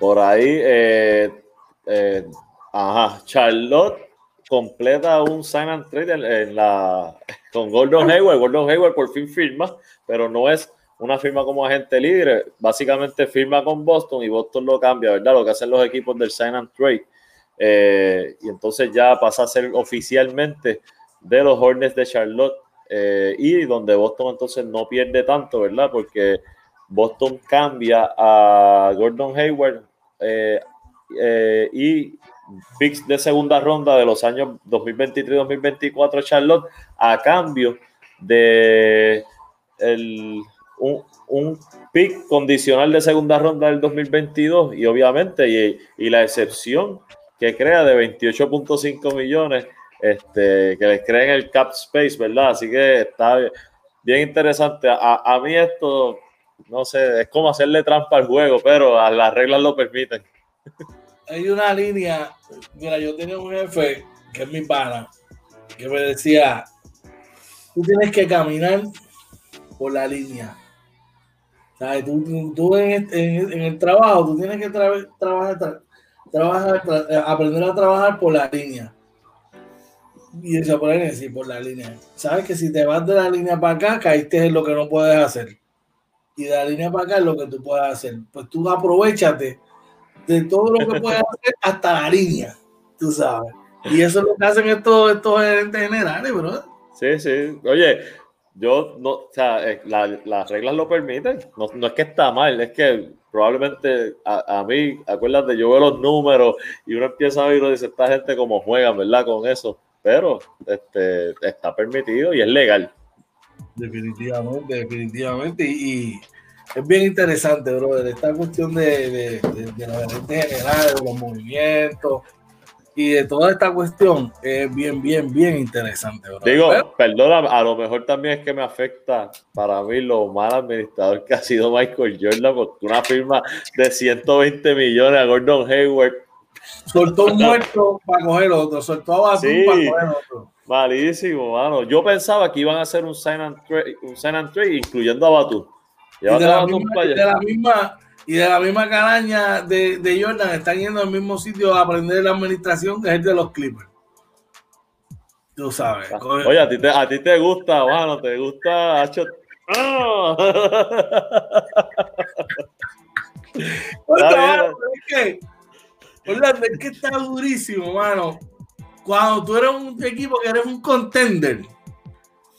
Por ahí, eh, eh, ajá, Charlotte completa un sign and trade en, la, con Gordon Hayward. Gordon Hayward por fin firma, pero no es una firma como agente libre. Básicamente firma con Boston y Boston lo cambia, ¿verdad? Lo que hacen los equipos del sign and trade. Eh, y entonces ya pasa a ser oficialmente de los Hornets de Charlotte y donde Boston entonces no pierde tanto, ¿verdad? Porque Boston cambia a Gordon Hayward eh, eh, y picks de segunda ronda de los años 2023-2024 Charlotte a cambio de un, un, pick condicional de segunda ronda del 2022 y obviamente y, la excepción que crea de 28.5 millones este, que les creen el cap space, ¿verdad? Así que está bien interesante. A, a mí esto no sé, es como hacerle trampa al juego, pero las reglas lo permiten. Hay una línea, mira, yo tenía un jefe que es mi pana, que me decía, tú tienes que caminar por la línea. ¿Sabes? Tú, tú en, el trabajo, tú tienes que trabajar, trabajar, aprender a trabajar por la línea. Y eso por decir por la línea. Sabes que si te vas de la línea para acá, caíste en lo que no puedes hacer y de la línea para acá es lo que tú puedes hacer. Pues tú aprovechate de todo lo que puedes hacer hasta la línea, tú sabes. Y eso es lo que hacen estos, estos gerentes generales, bro. Sí, sí. Oye, yo no, o sea, eh, las reglas lo permiten. No, no, es que está mal, es que probablemente a, a, mí, acuérdate, yo veo los números y uno empieza a ver y dice, esta gente como juega, ¿verdad? Con eso. Pero este, está permitido y es legal. Definitivamente, definitivamente. Y, es bien interesante, brother, esta cuestión de, de, de, gerentes generales, de los movimientos y de toda esta cuestión es bien, bien, bien interesante, brother. Digo, perdona, a lo mejor también es que me afecta para mí lo mal administrador que ha sido Michael Jordan, porque una firma de 120 millones a Gordon Hayward Soltó un muerto para coger otro, soltó a Batum Sí. para coger otro. Malísimo, mano. Yo pensaba que iban a hacer un sign and trade, un sign and trade incluyendo a. Y de, la Batum misma, de la misma y de la misma caraña de, de Jordan están yendo al mismo sitio a aprender la administración que es el de los Clippers. Tú sabes. coge- Oye, a ti te, a ti te gusta, mano, te gusta. Hacho. ¡Ah! Bien. mano, es que, Orlando, es que está durísimo, mano. Cuando tú eres un equipo que eres un contender,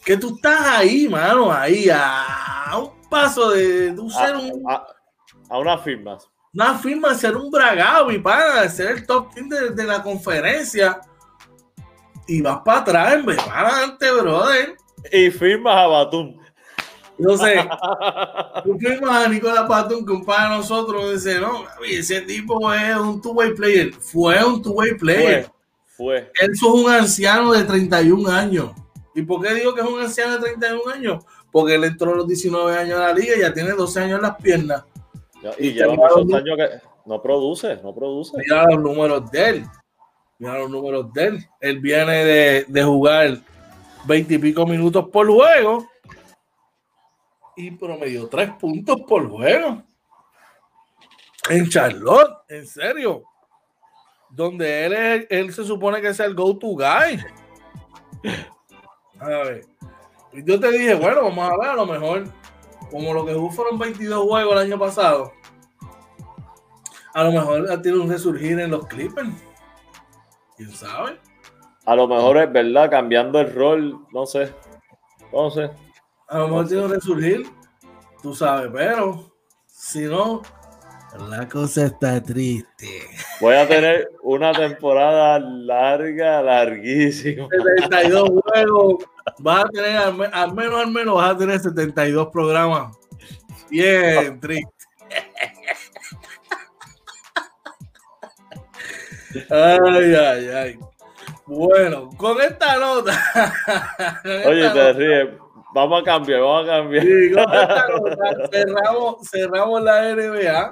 que tú estás ahí, mano, ahí, a un paso de tú ser un, a, a- a unas firmas. una firma ser un bragado y para ser el top team de, de la conferencia. Y vas para atrás, en vez para adelante, brother. Y firmas a Batum. No sé, tú firmas a Nicolás Patón, que un par de nosotros dice, no, ese tipo es un two-way player. Fue un two-way player. Fue, fue. Él es un anciano de 31 años. ¿Y por qué digo que es un anciano de 31 años? Porque él entró a los 19 años a la liga y ya tiene 12 años en las piernas. Y Y lleva muchos años que no produce, no produce. Mira los números de él. Mira los números de él. Él viene de, de jugar 20 y pico minutos por juego y promedió 3 puntos por juego. En Charlotte, en serio. Donde él, es, él se supone que es el go-to guy. A ver. Y Yo te dije, bueno, vamos a ver, a lo mejor, como lo que jugó fueron 22 juegos el año pasado, a lo mejor tiene un resurgir en los Clippers. ¿Quién sabe? A lo mejor es verdad, cambiando el rol, no sé. No sé. A lo mejor tiene un resurgir, tú sabes, pero si no, la cosa está triste. Voy a tener una temporada larga, larguísima. 72 juegos, vas a tener al, me- al menos, al menos vas a tener 72 programas. Bien, triste. Ay, ay, ay. Bueno, con esta nota. con Oye, esta te ríes. Vamos a cambiar, vamos a cambiar. Sí, con esta nota cerramos, cerramos la NBA.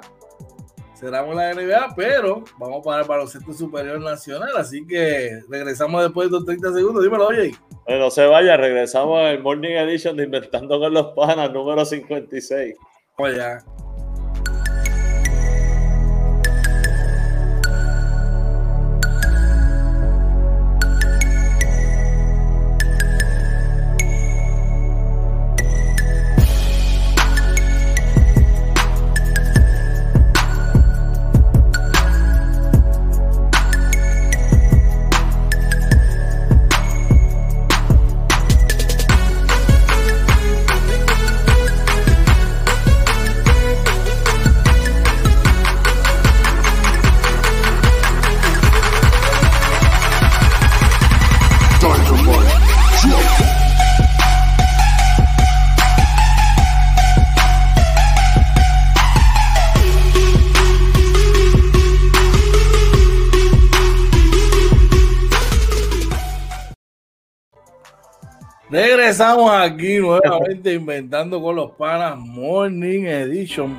Cerramos la NBA, pero vamos para el baloncesto superior nacional. Así que regresamos después de los 30 segundos. Dímelo, oye. No se vaya, regresamos al Morning Edition de Inventando con los Panas, número 56. Oye. Regresamos aquí nuevamente inventando con los panas Morning Edition.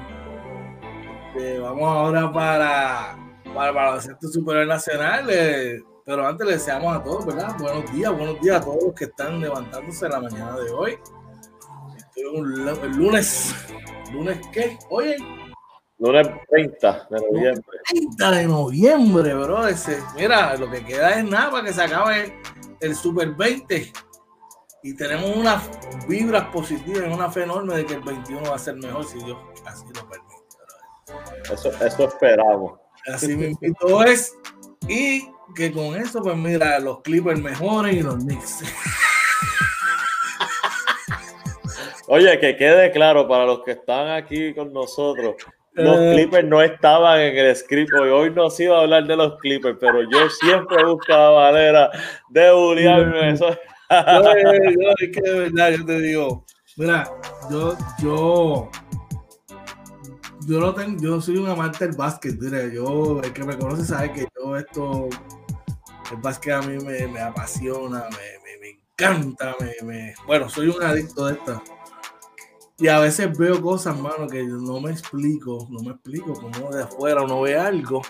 Eh, vamos ahora para, para el baloncesto superior nacional. eh, pero antes le deseamos a todos, ¿verdad? Buenos días, buenos días a todos los que están levantándose en la mañana de hoy. Este es un el lunes. ¿Lunes qué? Oye, Lunes 30 de noviembre. 30 de noviembre, bro. Ese, mira, lo que queda es nada para que se acabe el Super 20. Y tenemos unas vibras positivas y una fe enorme de que el 21 va a ser mejor si Dios así lo permite. Eso, eso esperamos. Así me invito es. Y que con eso, pues mira, los Clippers mejoren y los Knicks. Oye, que quede claro para los que están aquí con nosotros. Los Eh. Clippers no estaban en el script hoy. Hoy no se iba a hablar de los Clippers, pero yo siempre busco la manera de bullearme. Eso, Yo, es que de verdad, yo te digo, mira, yo, yo, yo no tengo, yo soy un amante del básquet, mira, yo, el que me conoce sabe que yo esto, el básquet a mí me, me apasiona, me, me- me encanta, me, bueno, soy un adicto de esto. Y a veces veo cosas, mano, que no me explico, no me explico, como de afuera uno ve algo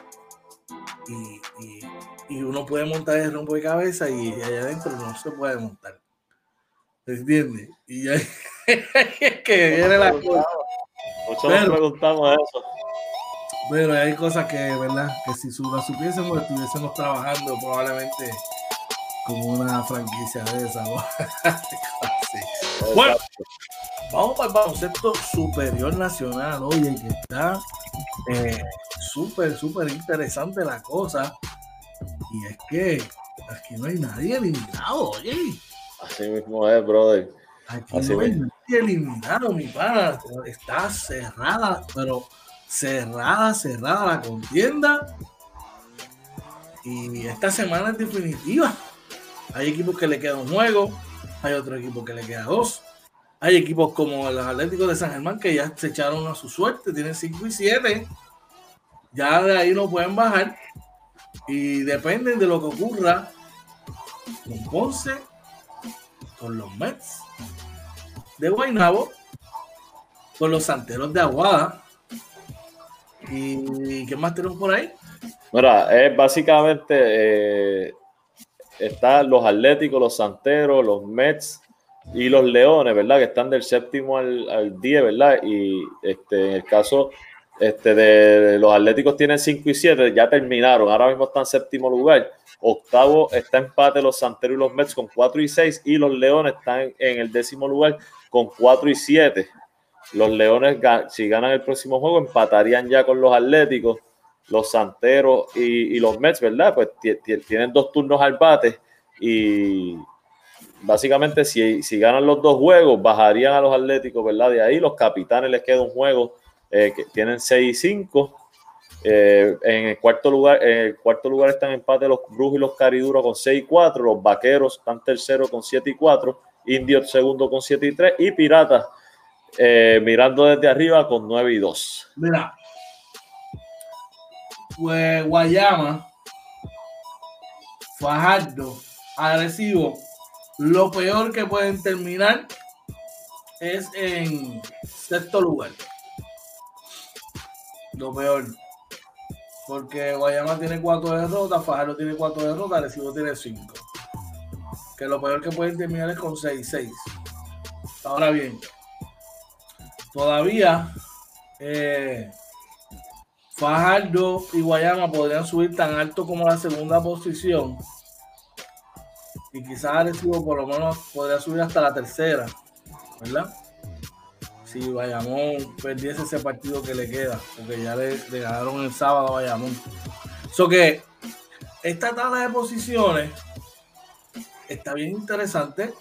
y, uno puede montar el rombo de cabeza y allá adentro no se puede montar. ¿Entiendes? Y ya es que viene la cosa. Muchos nos preguntamos eso. Pero hay cosas que, ¿verdad? Que si lo supiésemos, estuviésemos trabajando probablemente como una franquicia de esa. bueno, vamos para el baloncesto superior nacional, oye, que está eh, súper, súper interesante la cosa. Y es que aquí no hay nadie eliminado, oye. Así mismo es, brother. Aquí no hay nadie eliminado, mi pana. Está cerrada, pero cerrada, cerrada la contienda. Y esta semana es definitiva. Hay equipos que le queda un juego, hay otro equipo que le queda dos. Hay equipos como los Atléticos de San Germán que ya se echaron a su suerte, tienen 5 y 7. Ya de ahí no pueden bajar. Y dependen de lo que ocurra con Ponce, con los Mets de Guaynabo, con los Santeros de Aguada. ¿Y qué más tenemos por ahí? Mira, es básicamente eh, están los Atléticos, los Santeros, los Mets y los Leones, ¿verdad? Que están del séptimo al, al 10, ¿verdad? Y este, en el caso este, de los Atléticos tienen 5 y 7, ya terminaron, ahora mismo están en séptimo lugar. Octavo está empate los Santeros y los Mets con 4 y 6 y los Leones están en el décimo lugar con 4 y 7. Los Leones, si ganan el próximo juego, empatarían ya con los Atléticos los Santeros y, los Mets, ¿verdad? Pues tienen dos turnos al bate y básicamente si, si, ganan los dos juegos, bajarían a los Atléticos, ¿verdad? De ahí los capitanes les queda un juego eh, que tienen 6 y 5. Eh, en el cuarto lugar, en el cuarto lugar están empate los Brujos y los Cariduros con 6 y 4, los Vaqueros están tercero con 7 y 4, Indios segundo con 7 y 3 y Piratas eh, mirando desde arriba con 9 y 2. Mira, pues Guayama, Fajardo, agresivo. Lo peor que pueden terminar es en sexto lugar. Lo peor. Porque Guayama tiene cuatro derrotas, Fajardo tiene cuatro derrotas, Arecibo tiene cinco. Que lo peor que pueden terminar es con 6-6. Ahora bien, todavía eh, Fajardo y Guayama podrían subir tan alto como la segunda posición. Y quizás Arecibo por lo menos podría subir hasta la tercera, ¿verdad? Si Bayamón perdiese ese partido que le queda, porque ya le, ganaron el sábado a Bayamón. So que esta tabla de posiciones está bien interesante.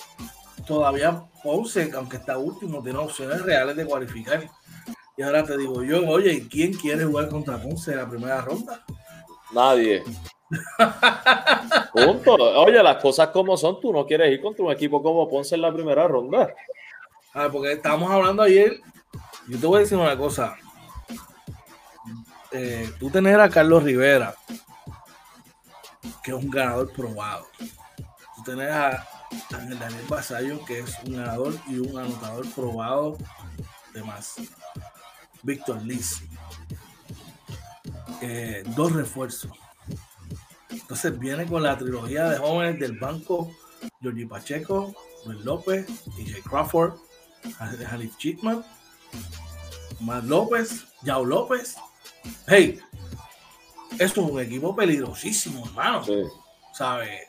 Todavía Ponce, aunque está último, tiene opciones reales de cualificar. Y ahora te digo yo, oye, ¿quién quiere jugar contra Ponce en la primera ronda? Nadie. Punto. Oye, las cosas como son, tú no quieres ir contra un equipo como Ponce en la primera ronda. Ah, porque estábamos hablando ayer. Yo te voy a decir una cosa. Eh, tú tener a Carlos Rivera, que es un ganador probado. Tú tener a, Daniel Basayo, que es un ganador y un anotador probado de más. Víctor Liz. Eh, dos refuerzos. Entonces viene con la trilogía de jóvenes del banco, Georgie Pacheco, Luis López, DJ Crawford, Halif Chitman, Matt López, Yao López. Hey, esto es un equipo peligrosísimo, hermano. Sí. ¿Sabes?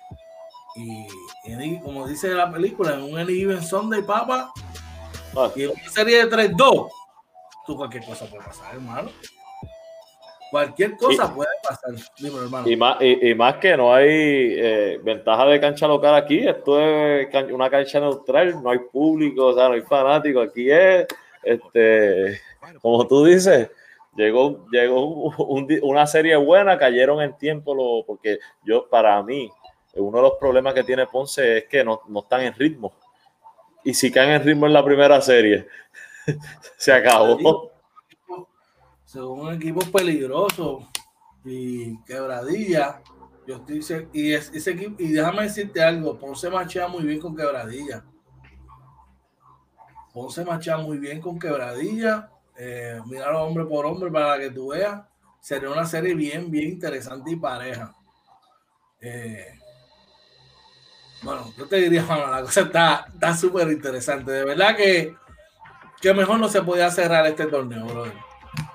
Y, como dice la película, en un Any Even Sunday, papa, ah. y en una serie de 3-2 tú cualquier cosa puede pasar, hermano. Cualquier cosa puede pasar, hermano. Y más, y, más que no hay eh, ventaja de cancha local aquí, esto es una cancha neutral, no hay público, o sea, no hay fanáticos, aquí es, este, como tú dices, llegó, llegó una serie buena, cayeron en tiempo, lo, porque yo, para mí, uno de los problemas que tiene Ponce es que no, no están en ritmo. Y si caen en ritmo en la primera serie, se acabó. Según un equipo peligroso y quebradilla. Yo estoy y ese equipo, y déjame decirte algo, Ponce machea muy bien con quebradilla. Ponce machea muy bien con quebradilla. Eh, míralo hombre por hombre para que tú veas. sería una serie bien, bien interesante y pareja. Eh, bueno, yo te diría, la cosa está súper interesante. De verdad que, que mejor no se podía cerrar este torneo, bro.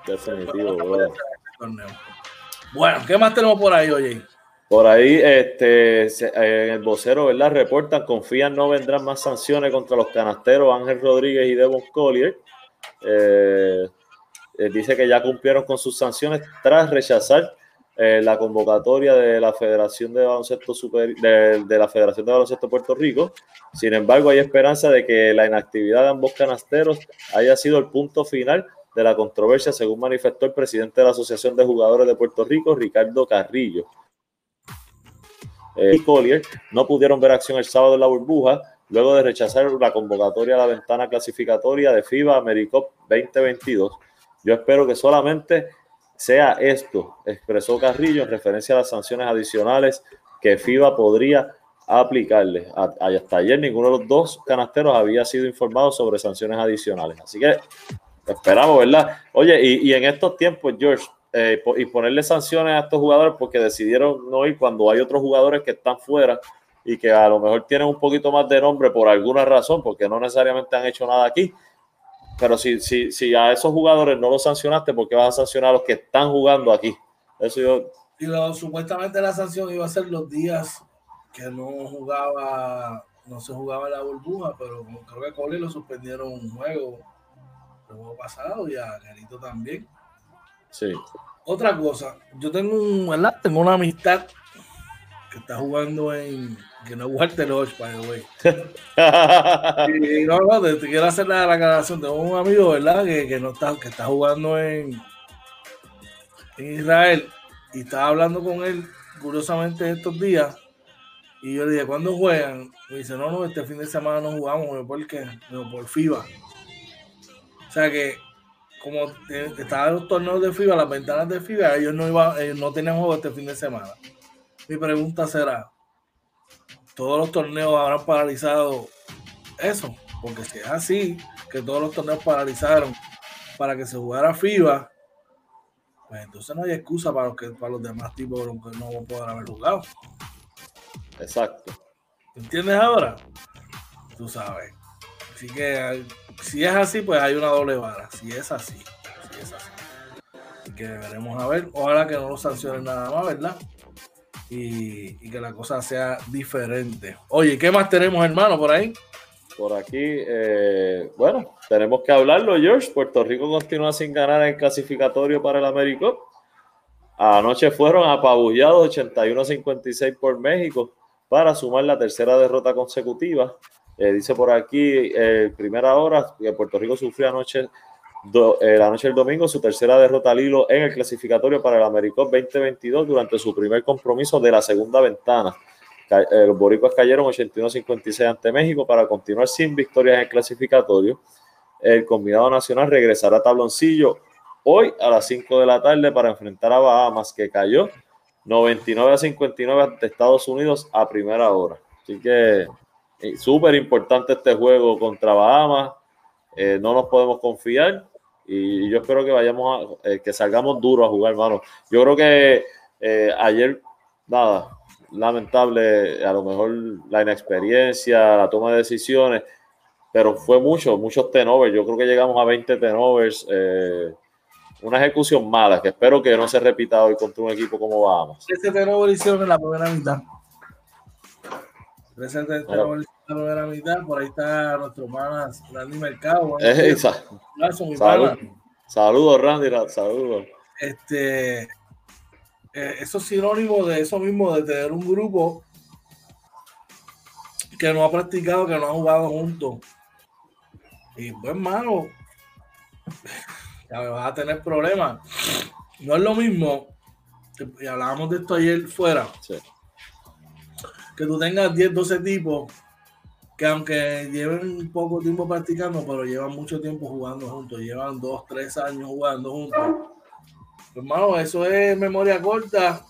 Definitivo, bro. Bueno, ¿qué más tenemos por ahí, oye? Por ahí, este, en el vocero, ¿verdad? Reportan, confían no vendrán más sanciones contra los canasteros Ángel Rodríguez y Devon Collier. Eh, eh, dice que ya cumplieron con sus sanciones tras rechazar eh, la convocatoria de la Federación de Baloncesto Super, de, de, la Federación de Baloncesto Puerto Rico. Sin embargo, hay esperanza de que la inactividad de ambos canasteros haya sido el punto final de la controversia, según manifestó el presidente de la Asociación de Jugadores de Puerto Rico, Ricardo Carrillo y Collier no pudieron ver acción el sábado en la burbuja luego de rechazar la convocatoria a la ventana clasificatoria de FIBA AmeriCup 2022. Yo espero que solamente sea esto, expresó Carrillo en referencia a las sanciones adicionales que FIBA podría aplicarle. Hasta ayer ninguno de los dos canasteros había sido informado sobre sanciones adicionales. Así que esperamos, ¿verdad? Oye, y, y en estos tiempos, George, eh, y ponerle sanciones a estos jugadores porque decidieron no ir cuando hay otros jugadores que están fuera y que a lo mejor tienen un poquito más de nombre por alguna razón, porque no necesariamente han hecho nada aquí. Pero si, si, si a esos jugadores no los sancionaste, ¿por qué vas a sancionar a los que están jugando aquí? Eso yo... Y lo, supuestamente la sanción iba a ser los días que no jugaba, no se jugaba la burbuja, pero creo que Cole lo suspendieron un juego juego pasado y a Garito también. Sí. Otra cosa, yo tengo un, ¿verdad? Tengo una amistad que está jugando en que no es Walter Lodge, by the way. y no, no, te, quiero hacer la, aclaración. Tengo un amigo, ¿verdad? Que, que, no está, que está jugando en, en Israel y estaba hablando con él, curiosamente, estos días. Y yo le dije, ¿cuándo juegan? Me dice, no, no, este fin de semana no jugamos, ¿por qué? por FIBA. O sea que como estaban los torneos de FIBA, las ventanas de FIBA, ellos no, iba, ellos no tenían juego este fin de semana. Mi pregunta será, ¿todos los torneos habrán paralizado eso? Porque si es así, que todos los torneos paralizaron para que se jugara FIBA, pues entonces no hay excusa para, los que, para los demás tipos que no puedan haber jugado. Exacto. ¿Entiendes ahora? Tú sabes. Así que si es así, pues hay una doble vara. Si es así, si es así. Así que veremos a. Ojalá que no lo sancionen nada más, ¿verdad? Y, que la cosa sea diferente. Oye, ¿qué más tenemos, hermano, por ahí? Por aquí, eh, bueno, tenemos que hablarlo, George. Puerto Rico continúa sin ganar el clasificatorio para el Américo. Anoche fueron apabullados 81-56 por México para sumar la tercera derrota consecutiva. Eh, dice por aquí, eh, primera hora, que Puerto Rico sufrió anoche, eh, la noche del domingo su tercera derrota al hilo en el clasificatorio para el Americop 2022 durante su primer compromiso de la segunda ventana. los boricuas cayeron 81-56 ante México para continuar sin victorias en el clasificatorio. El combinado nacional regresará a tabloncillo hoy a las 5 de la tarde para enfrentar a Bahamas, que cayó 99 a 59 ante Estados Unidos a primera hora. Así que súper importante este juego contra Bahamas. Eh, no nos podemos confiar y yo espero que vayamos a, eh, que salgamos duros a jugar, hermano. Yo creo que eh, ayer, nada, lamentable, a lo mejor la inexperiencia, la toma de decisiones, pero fue mucho, muchos tenovers. Yo creo que llegamos a 20 tenovers. una ejecución mala que espero que no se repita hoy contra un equipo como Bahamas. Ese tenover hicieron en la primera mitad. Presente en la primera mitad, por ahí está nuestro hermano Randy Mercado. Eh, saludos, Randy, saludos. Este, eh, eso es sinónimo de eso mismo, de tener un grupo que no ha practicado, que no ha jugado juntos. Y pues, hermano, ya me vas a tener problemas. No es lo mismo, y hablábamos de esto ayer fuera. Sí que tú tengas 10, 12 tipos que aunque lleven poco tiempo practicando, pero llevan mucho tiempo jugando juntos, llevan 2, 3 años jugando juntos. Hermano, eso es memoria corta,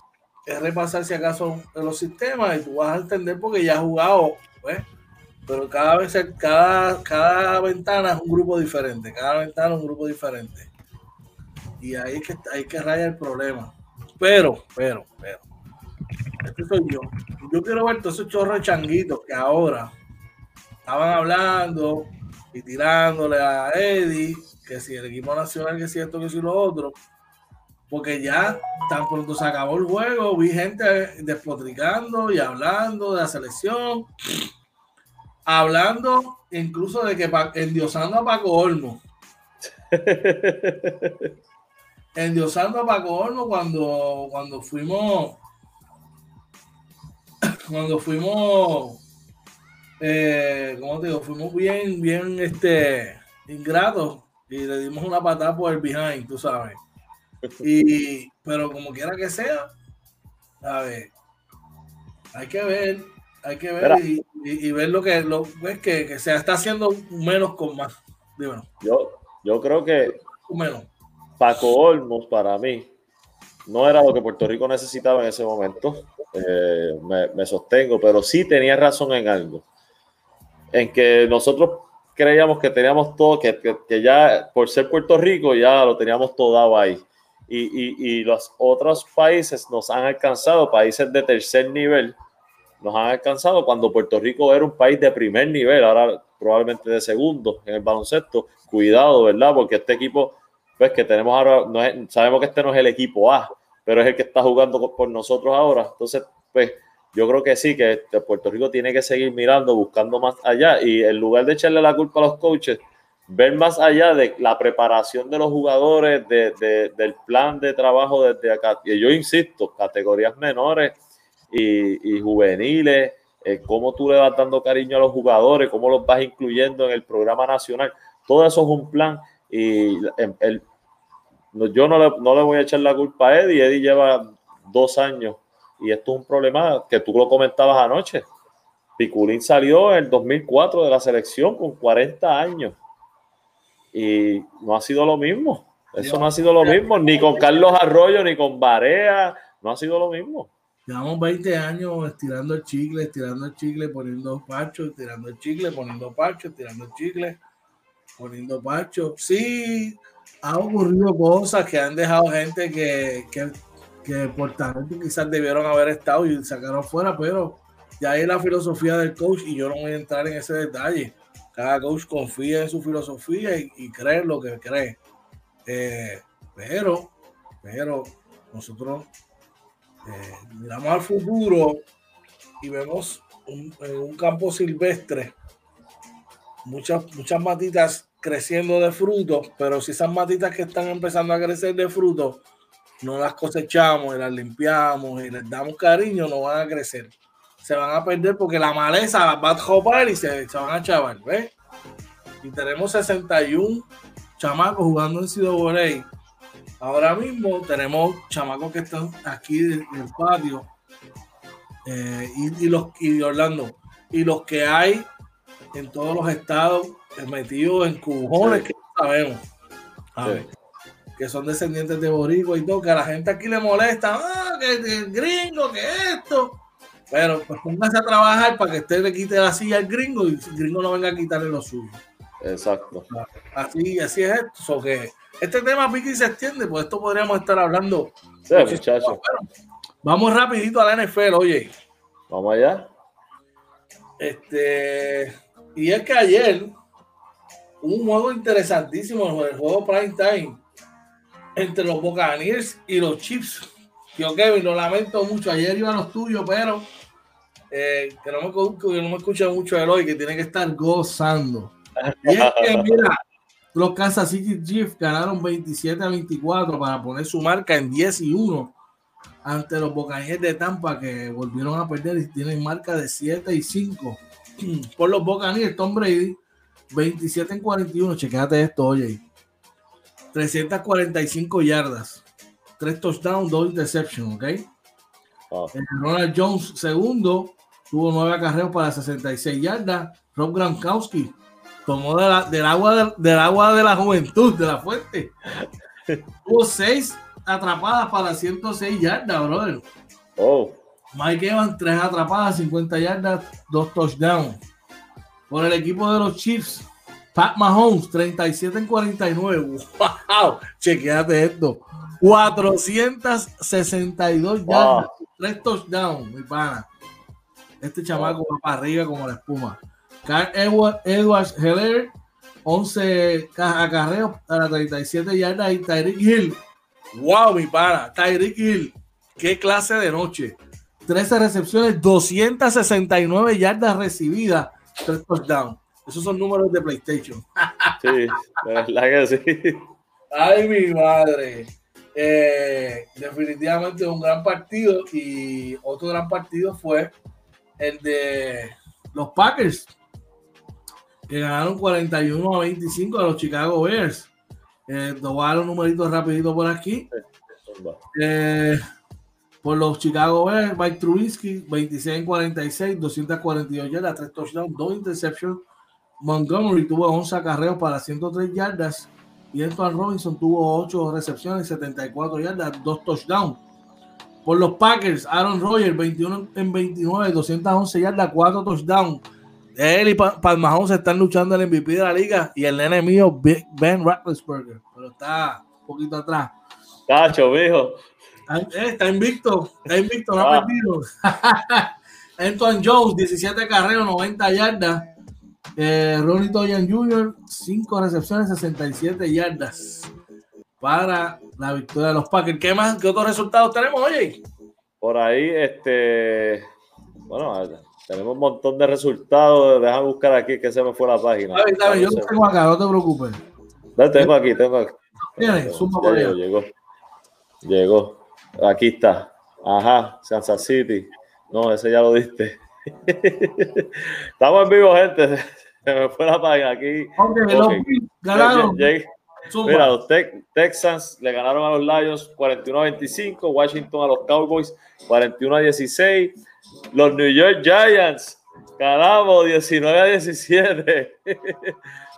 es repasar si acaso los sistemas y tú vas a entender porque ya has jugado, pues. Pero cada vez, cada, cada ventana es un grupo diferente, cada ventana es un grupo diferente. Y ahí que, que raya el problema. Pero, pero, pero. Este soy yo. Yo quiero ver todos esos chorros de changuitos que ahora estaban hablando y tirándole a Eddie, que si el equipo nacional, que si esto, que si lo otro. Porque ya tan pronto se acabó el juego, vi gente despotricando y hablando de la selección, hablando incluso de que endiosando a Paco Olmo. endiosando a Paco Olmo cuando, cuando fuimos cuando fuimos eh, ¿cómo te digo? fuimos bien bien este ingratos y le dimos una patada por el behind, tú sabes. Y, pero como quiera que sea, a ver, hay que ver, hay que ver y, ver lo que lo ves que, que, se está haciendo menos con más. Yo, yo creo que menos. Paco Olmos para mí no era lo que Puerto Rico necesitaba en ese momento. Eh, me, sostengo, pero sí tenía razón en algo. En que nosotros creíamos que teníamos todo, que, que, ya por ser Puerto Rico ya lo teníamos todo dado ahí. Y, y, y, los otros países nos han alcanzado, países de tercer nivel, nos han alcanzado cuando Puerto Rico era un país de primer nivel, ahora probablemente de segundo en el baloncesto. Cuidado, ¿verdad? Porque este equipo, pues que tenemos ahora, no sabemos que este no es el equipo A, pero es el que está jugando por nosotros ahora. Entonces, pues yo creo que sí, que Puerto Rico tiene que seguir mirando, buscando más allá y en lugar de echarle la culpa a los coaches, ver más allá de la preparación de los jugadores, de, del plan de trabajo desde acá. Y yo insisto, categorías menores y, juveniles, eh, cómo tú le vas dando cariño a los jugadores, cómo los vas incluyendo en el programa nacional. Todo eso es un plan y el, yo no le, no le voy a echar la culpa a Eddie. Eddie lleva dos años y esto es un problema que tú lo comentabas anoche. Piculín salió en el 2004 de la selección con 40 años y no ha sido lo mismo. Eso no ha sido lo mismo, ni con Carlos Arroyo, ni con Barea, no ha sido lo mismo. Llevamos 20 años estirando el chicle, estirando el chicle, poniendo pacho, estirando el chicle, poniendo pacho, estirando el chicle, poniendo pacho. Sí, ha ocurrido cosas que han dejado gente que, que que por talento quizás debieron haber estado y sacaron fuera, pero ya hay la filosofía del coach y yo no voy a entrar en ese detalle. Cada coach confía en su filosofía y, cree lo que cree. Eh, pero, pero nosotros eh, miramos al futuro y vemos un, en un campo silvestre muchas, muchas matitas creciendo de frutos, pero si esas matitas que están empezando a crecer de frutos no las cosechamos y las limpiamos y les damos cariño, no van a crecer. Se van a perder porque la maleza va a jopar y se, van a chaval, ¿ves? Y tenemos 61 chamacos jugando en Ciudad Ahora mismo tenemos chamacos que están aquí en el patio eh, y, los y Orlando. Y los que hay en todos los estados metidos en cujones que no sabemos. A ver que son descendientes de boricua y todo, que a la gente aquí le molesta, ah, que, el gringo, que esto. Pero pues póngase a trabajar para que usted le quite la silla al gringo y el gringo no venga a quitarle lo suyo. Exacto. Así, así es esto. que este tema Vicky se extiende, pues esto podríamos estar hablando. Sí, muchachos. Vamos rapidito a la NFL, oye. Vamos allá. Este, y es que ayer un juego interesantísimo, el juego Prime Time entre los Buccaneers y los Chiefs. Yo, Kevin, lo lamento mucho. Ayer iba a los tuyos, pero eh, que, no me, que no me escucha mucho el hoy, que tiene que estar gozando. Y es que, mira, los Kansas City Chiefs ganaron 27 a 24 para poner su marca en 10 y 1 ante los Buccaneers de Tampa que volvieron a perder y tienen marca de 7 y 5. Por los Buccaneers, Tom Brady, 27 en 41. Chequéate esto, oye. 345 yardas, 3 touchdowns, 2 interceptions, ¿ok? Eh, Ronald Jones, segundo, tuvo 9 acarreos para 66 yardas. Rob Gronkowski tomó del, agua del agua de la juventud, de la fuente. tuvo 6 atrapadas para 106 yardas, brother. Oh. Mike Evans, 3 atrapadas, 50 yardas, 2 touchdowns. Por el equipo de los Chiefs, Pat Mahomes, 37 en 49. ¡Wow! Chequeate esto. 462 yardas, 3 touchdowns, mi pana. Este chamaco va para arriba como la espuma. Carl Edward, Edwards Heller, 11 acarreos para 37 yardas. Y Tyreek Hill, wow, mi pana. Tyreek Hill, qué clase de noche. 13 recepciones, 269 yardas recibidas, 3 touchdowns. Esos son números de PlayStation. Sí, la verdad que sí. Ay, mi madre. Eh, definitivamente un gran partido y otro gran partido fue el de los Packers que ganaron 41 a 25 a los Chicago Bears. Eh, voy a dar un numerito rapidito por aquí. Eh, por los Chicago Bears, Mike Trubisky, 26 en 46, 242 yardas, 3 touchdowns, 2 interceptions. Montgomery tuvo 11 acarreos para 103 yardas. Y Antoine Robinson tuvo 8 recepciones, 74 yardas, 2 touchdowns. Por los Packers, Aaron Rodgers, 21 en 29, 211 yardas, 4 touchdowns. Él y Palmajón se están luchando el MVP de la liga y el nene mío, Ben Roethlisberger, pero está un poquito atrás. Cacho, viejo. Eh, está invicto, está invicto, no ha perdido. Antoine Jones, 17 carreras, 90 yardas. Eh, Ronnie Toyan Jr., 5 recepciones, 67 yardas para la victoria de los Packers. ¿Qué más? ¿Qué otros resultados tenemos, oye? Por ahí, este. Bueno, tenemos un montón de resultados. Deja buscar aquí que se me fue la página. yo lo tengo acá, no te preocupes. No, tengo aquí, tengo aquí. llegó, llegó. Llegó. Aquí está. Ajá, Kansas City. No, ese ya lo diste. Estamos en vivo, gente. Se me fue la página aquí. Mira, los Texans le ganaron a los Lions 41 a 25, Washington a los Cowboys 41 a 16, los New York Giants, ganamos 19 a 17,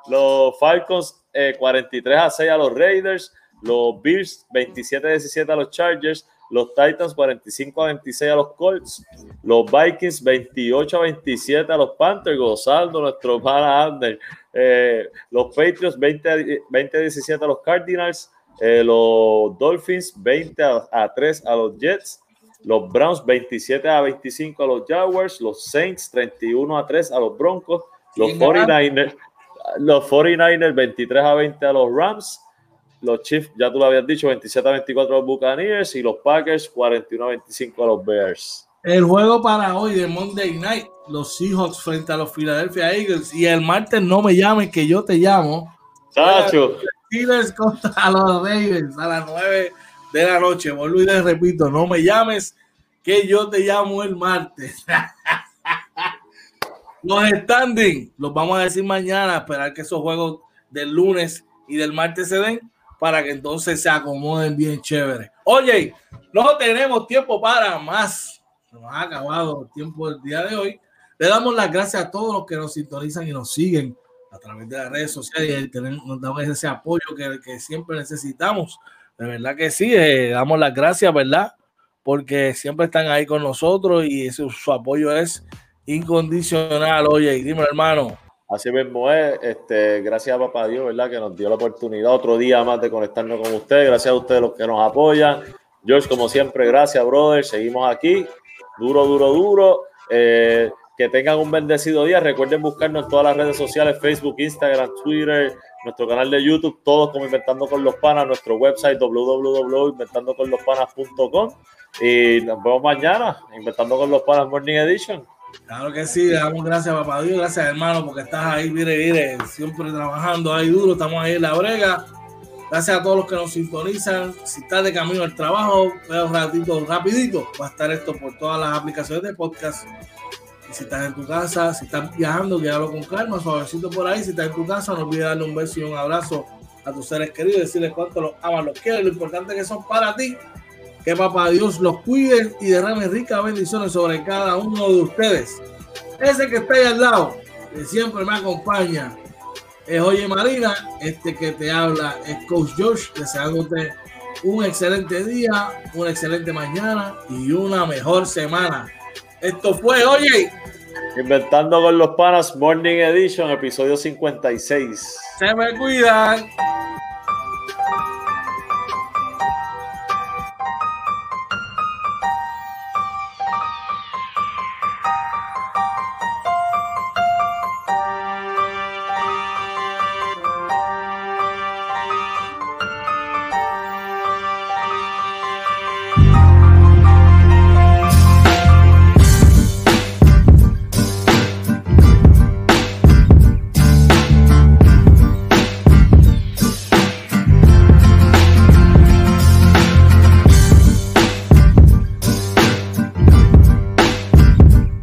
los Falcons 43 eh, a 6 a los Raiders, los Bills 27 a 17 a los Chargers, los Titans 45 a 26 a los Colts, los Vikings 28 a 27 a los Panthers, gozando nuestro para Ander, eh, los Patriots 20 a, 20 a 17 a los Cardinals, eh, los Dolphins 20 a, 3 a los Jets, los Browns 27 a 25 a los Jaguars, los Saints 31 a 3 a los Broncos, los 49ers, los 49ers 23 a 20 a los Rams, los Chiefs, ya tú lo habías dicho, 27 a 24 a los Buccaneers y los Packers 41 a 25 a los Bears. El juego para hoy de Monday Night, los Seahawks frente a los Philadelphia Eagles y el martes no me llames que yo te llamo. Sacho. Steelers contra los Ravens a las 9 de la noche. Vuelvo y les repito, no me llames que yo te llamo el martes. los standing los vamos a decir mañana, esperar que esos juegos del lunes y del martes se den para que entonces se acomoden bien chévere. Oye, no tenemos tiempo para más. Nos ha acabado el tiempo del día de hoy. Le damos las gracias a todos los que nos sintonizan y nos siguen a través de las redes sociales y nos damos ese apoyo que, siempre necesitamos. De verdad que sí, eh, damos las gracias, ¿verdad? Porque siempre están ahí con nosotros y su apoyo es incondicional. Oye, dime, hermano. Así mismo es, este, gracias a papá Dios, ¿verdad? Que nos dio la oportunidad otro día más de conectarnos con ustedes. Gracias a ustedes los que nos apoyan. George, como siempre, gracias, brother. Seguimos aquí. Duro, duro, duro. Eh, que tengan un bendecido día. Recuerden buscarnos en todas las redes sociales, Facebook, Instagram, Twitter, nuestro canal de YouTube, todos como Inventando con los Panas, nuestro website www.inventandoconlospanas.com y nos vemos mañana, Inventando con los Panas Morning Edition. Claro que sí, damos gracias papá Dios, gracias hermano, porque estás ahí, mire, mire, siempre trabajando ahí duro, estamos ahí en la brega. Gracias a todos los que nos sintonizan. Si estás de camino al trabajo, vea un ratito, rapidito, va a estar esto por todas las aplicaciones de podcast. Y si estás en tu casa, si estás viajando, quédalo con calma, suavecito por ahí. Si estás en tu casa, no olvides darle un beso y un abrazo a tus seres queridos, decirles cuánto los amas, los quieres, lo importante que son para ti que papá Dios los cuide y derrame ricas bendiciones sobre cada uno de ustedes. Ese que está ahí al lado, que siempre me acompaña, es Oye Marina. Este que te habla es Coach Josh, deseándote un excelente día, una excelente mañana y una mejor semana. Esto fue, oye, Inventando con los panas, Morning Edition, episodio 56. Se me cuidan.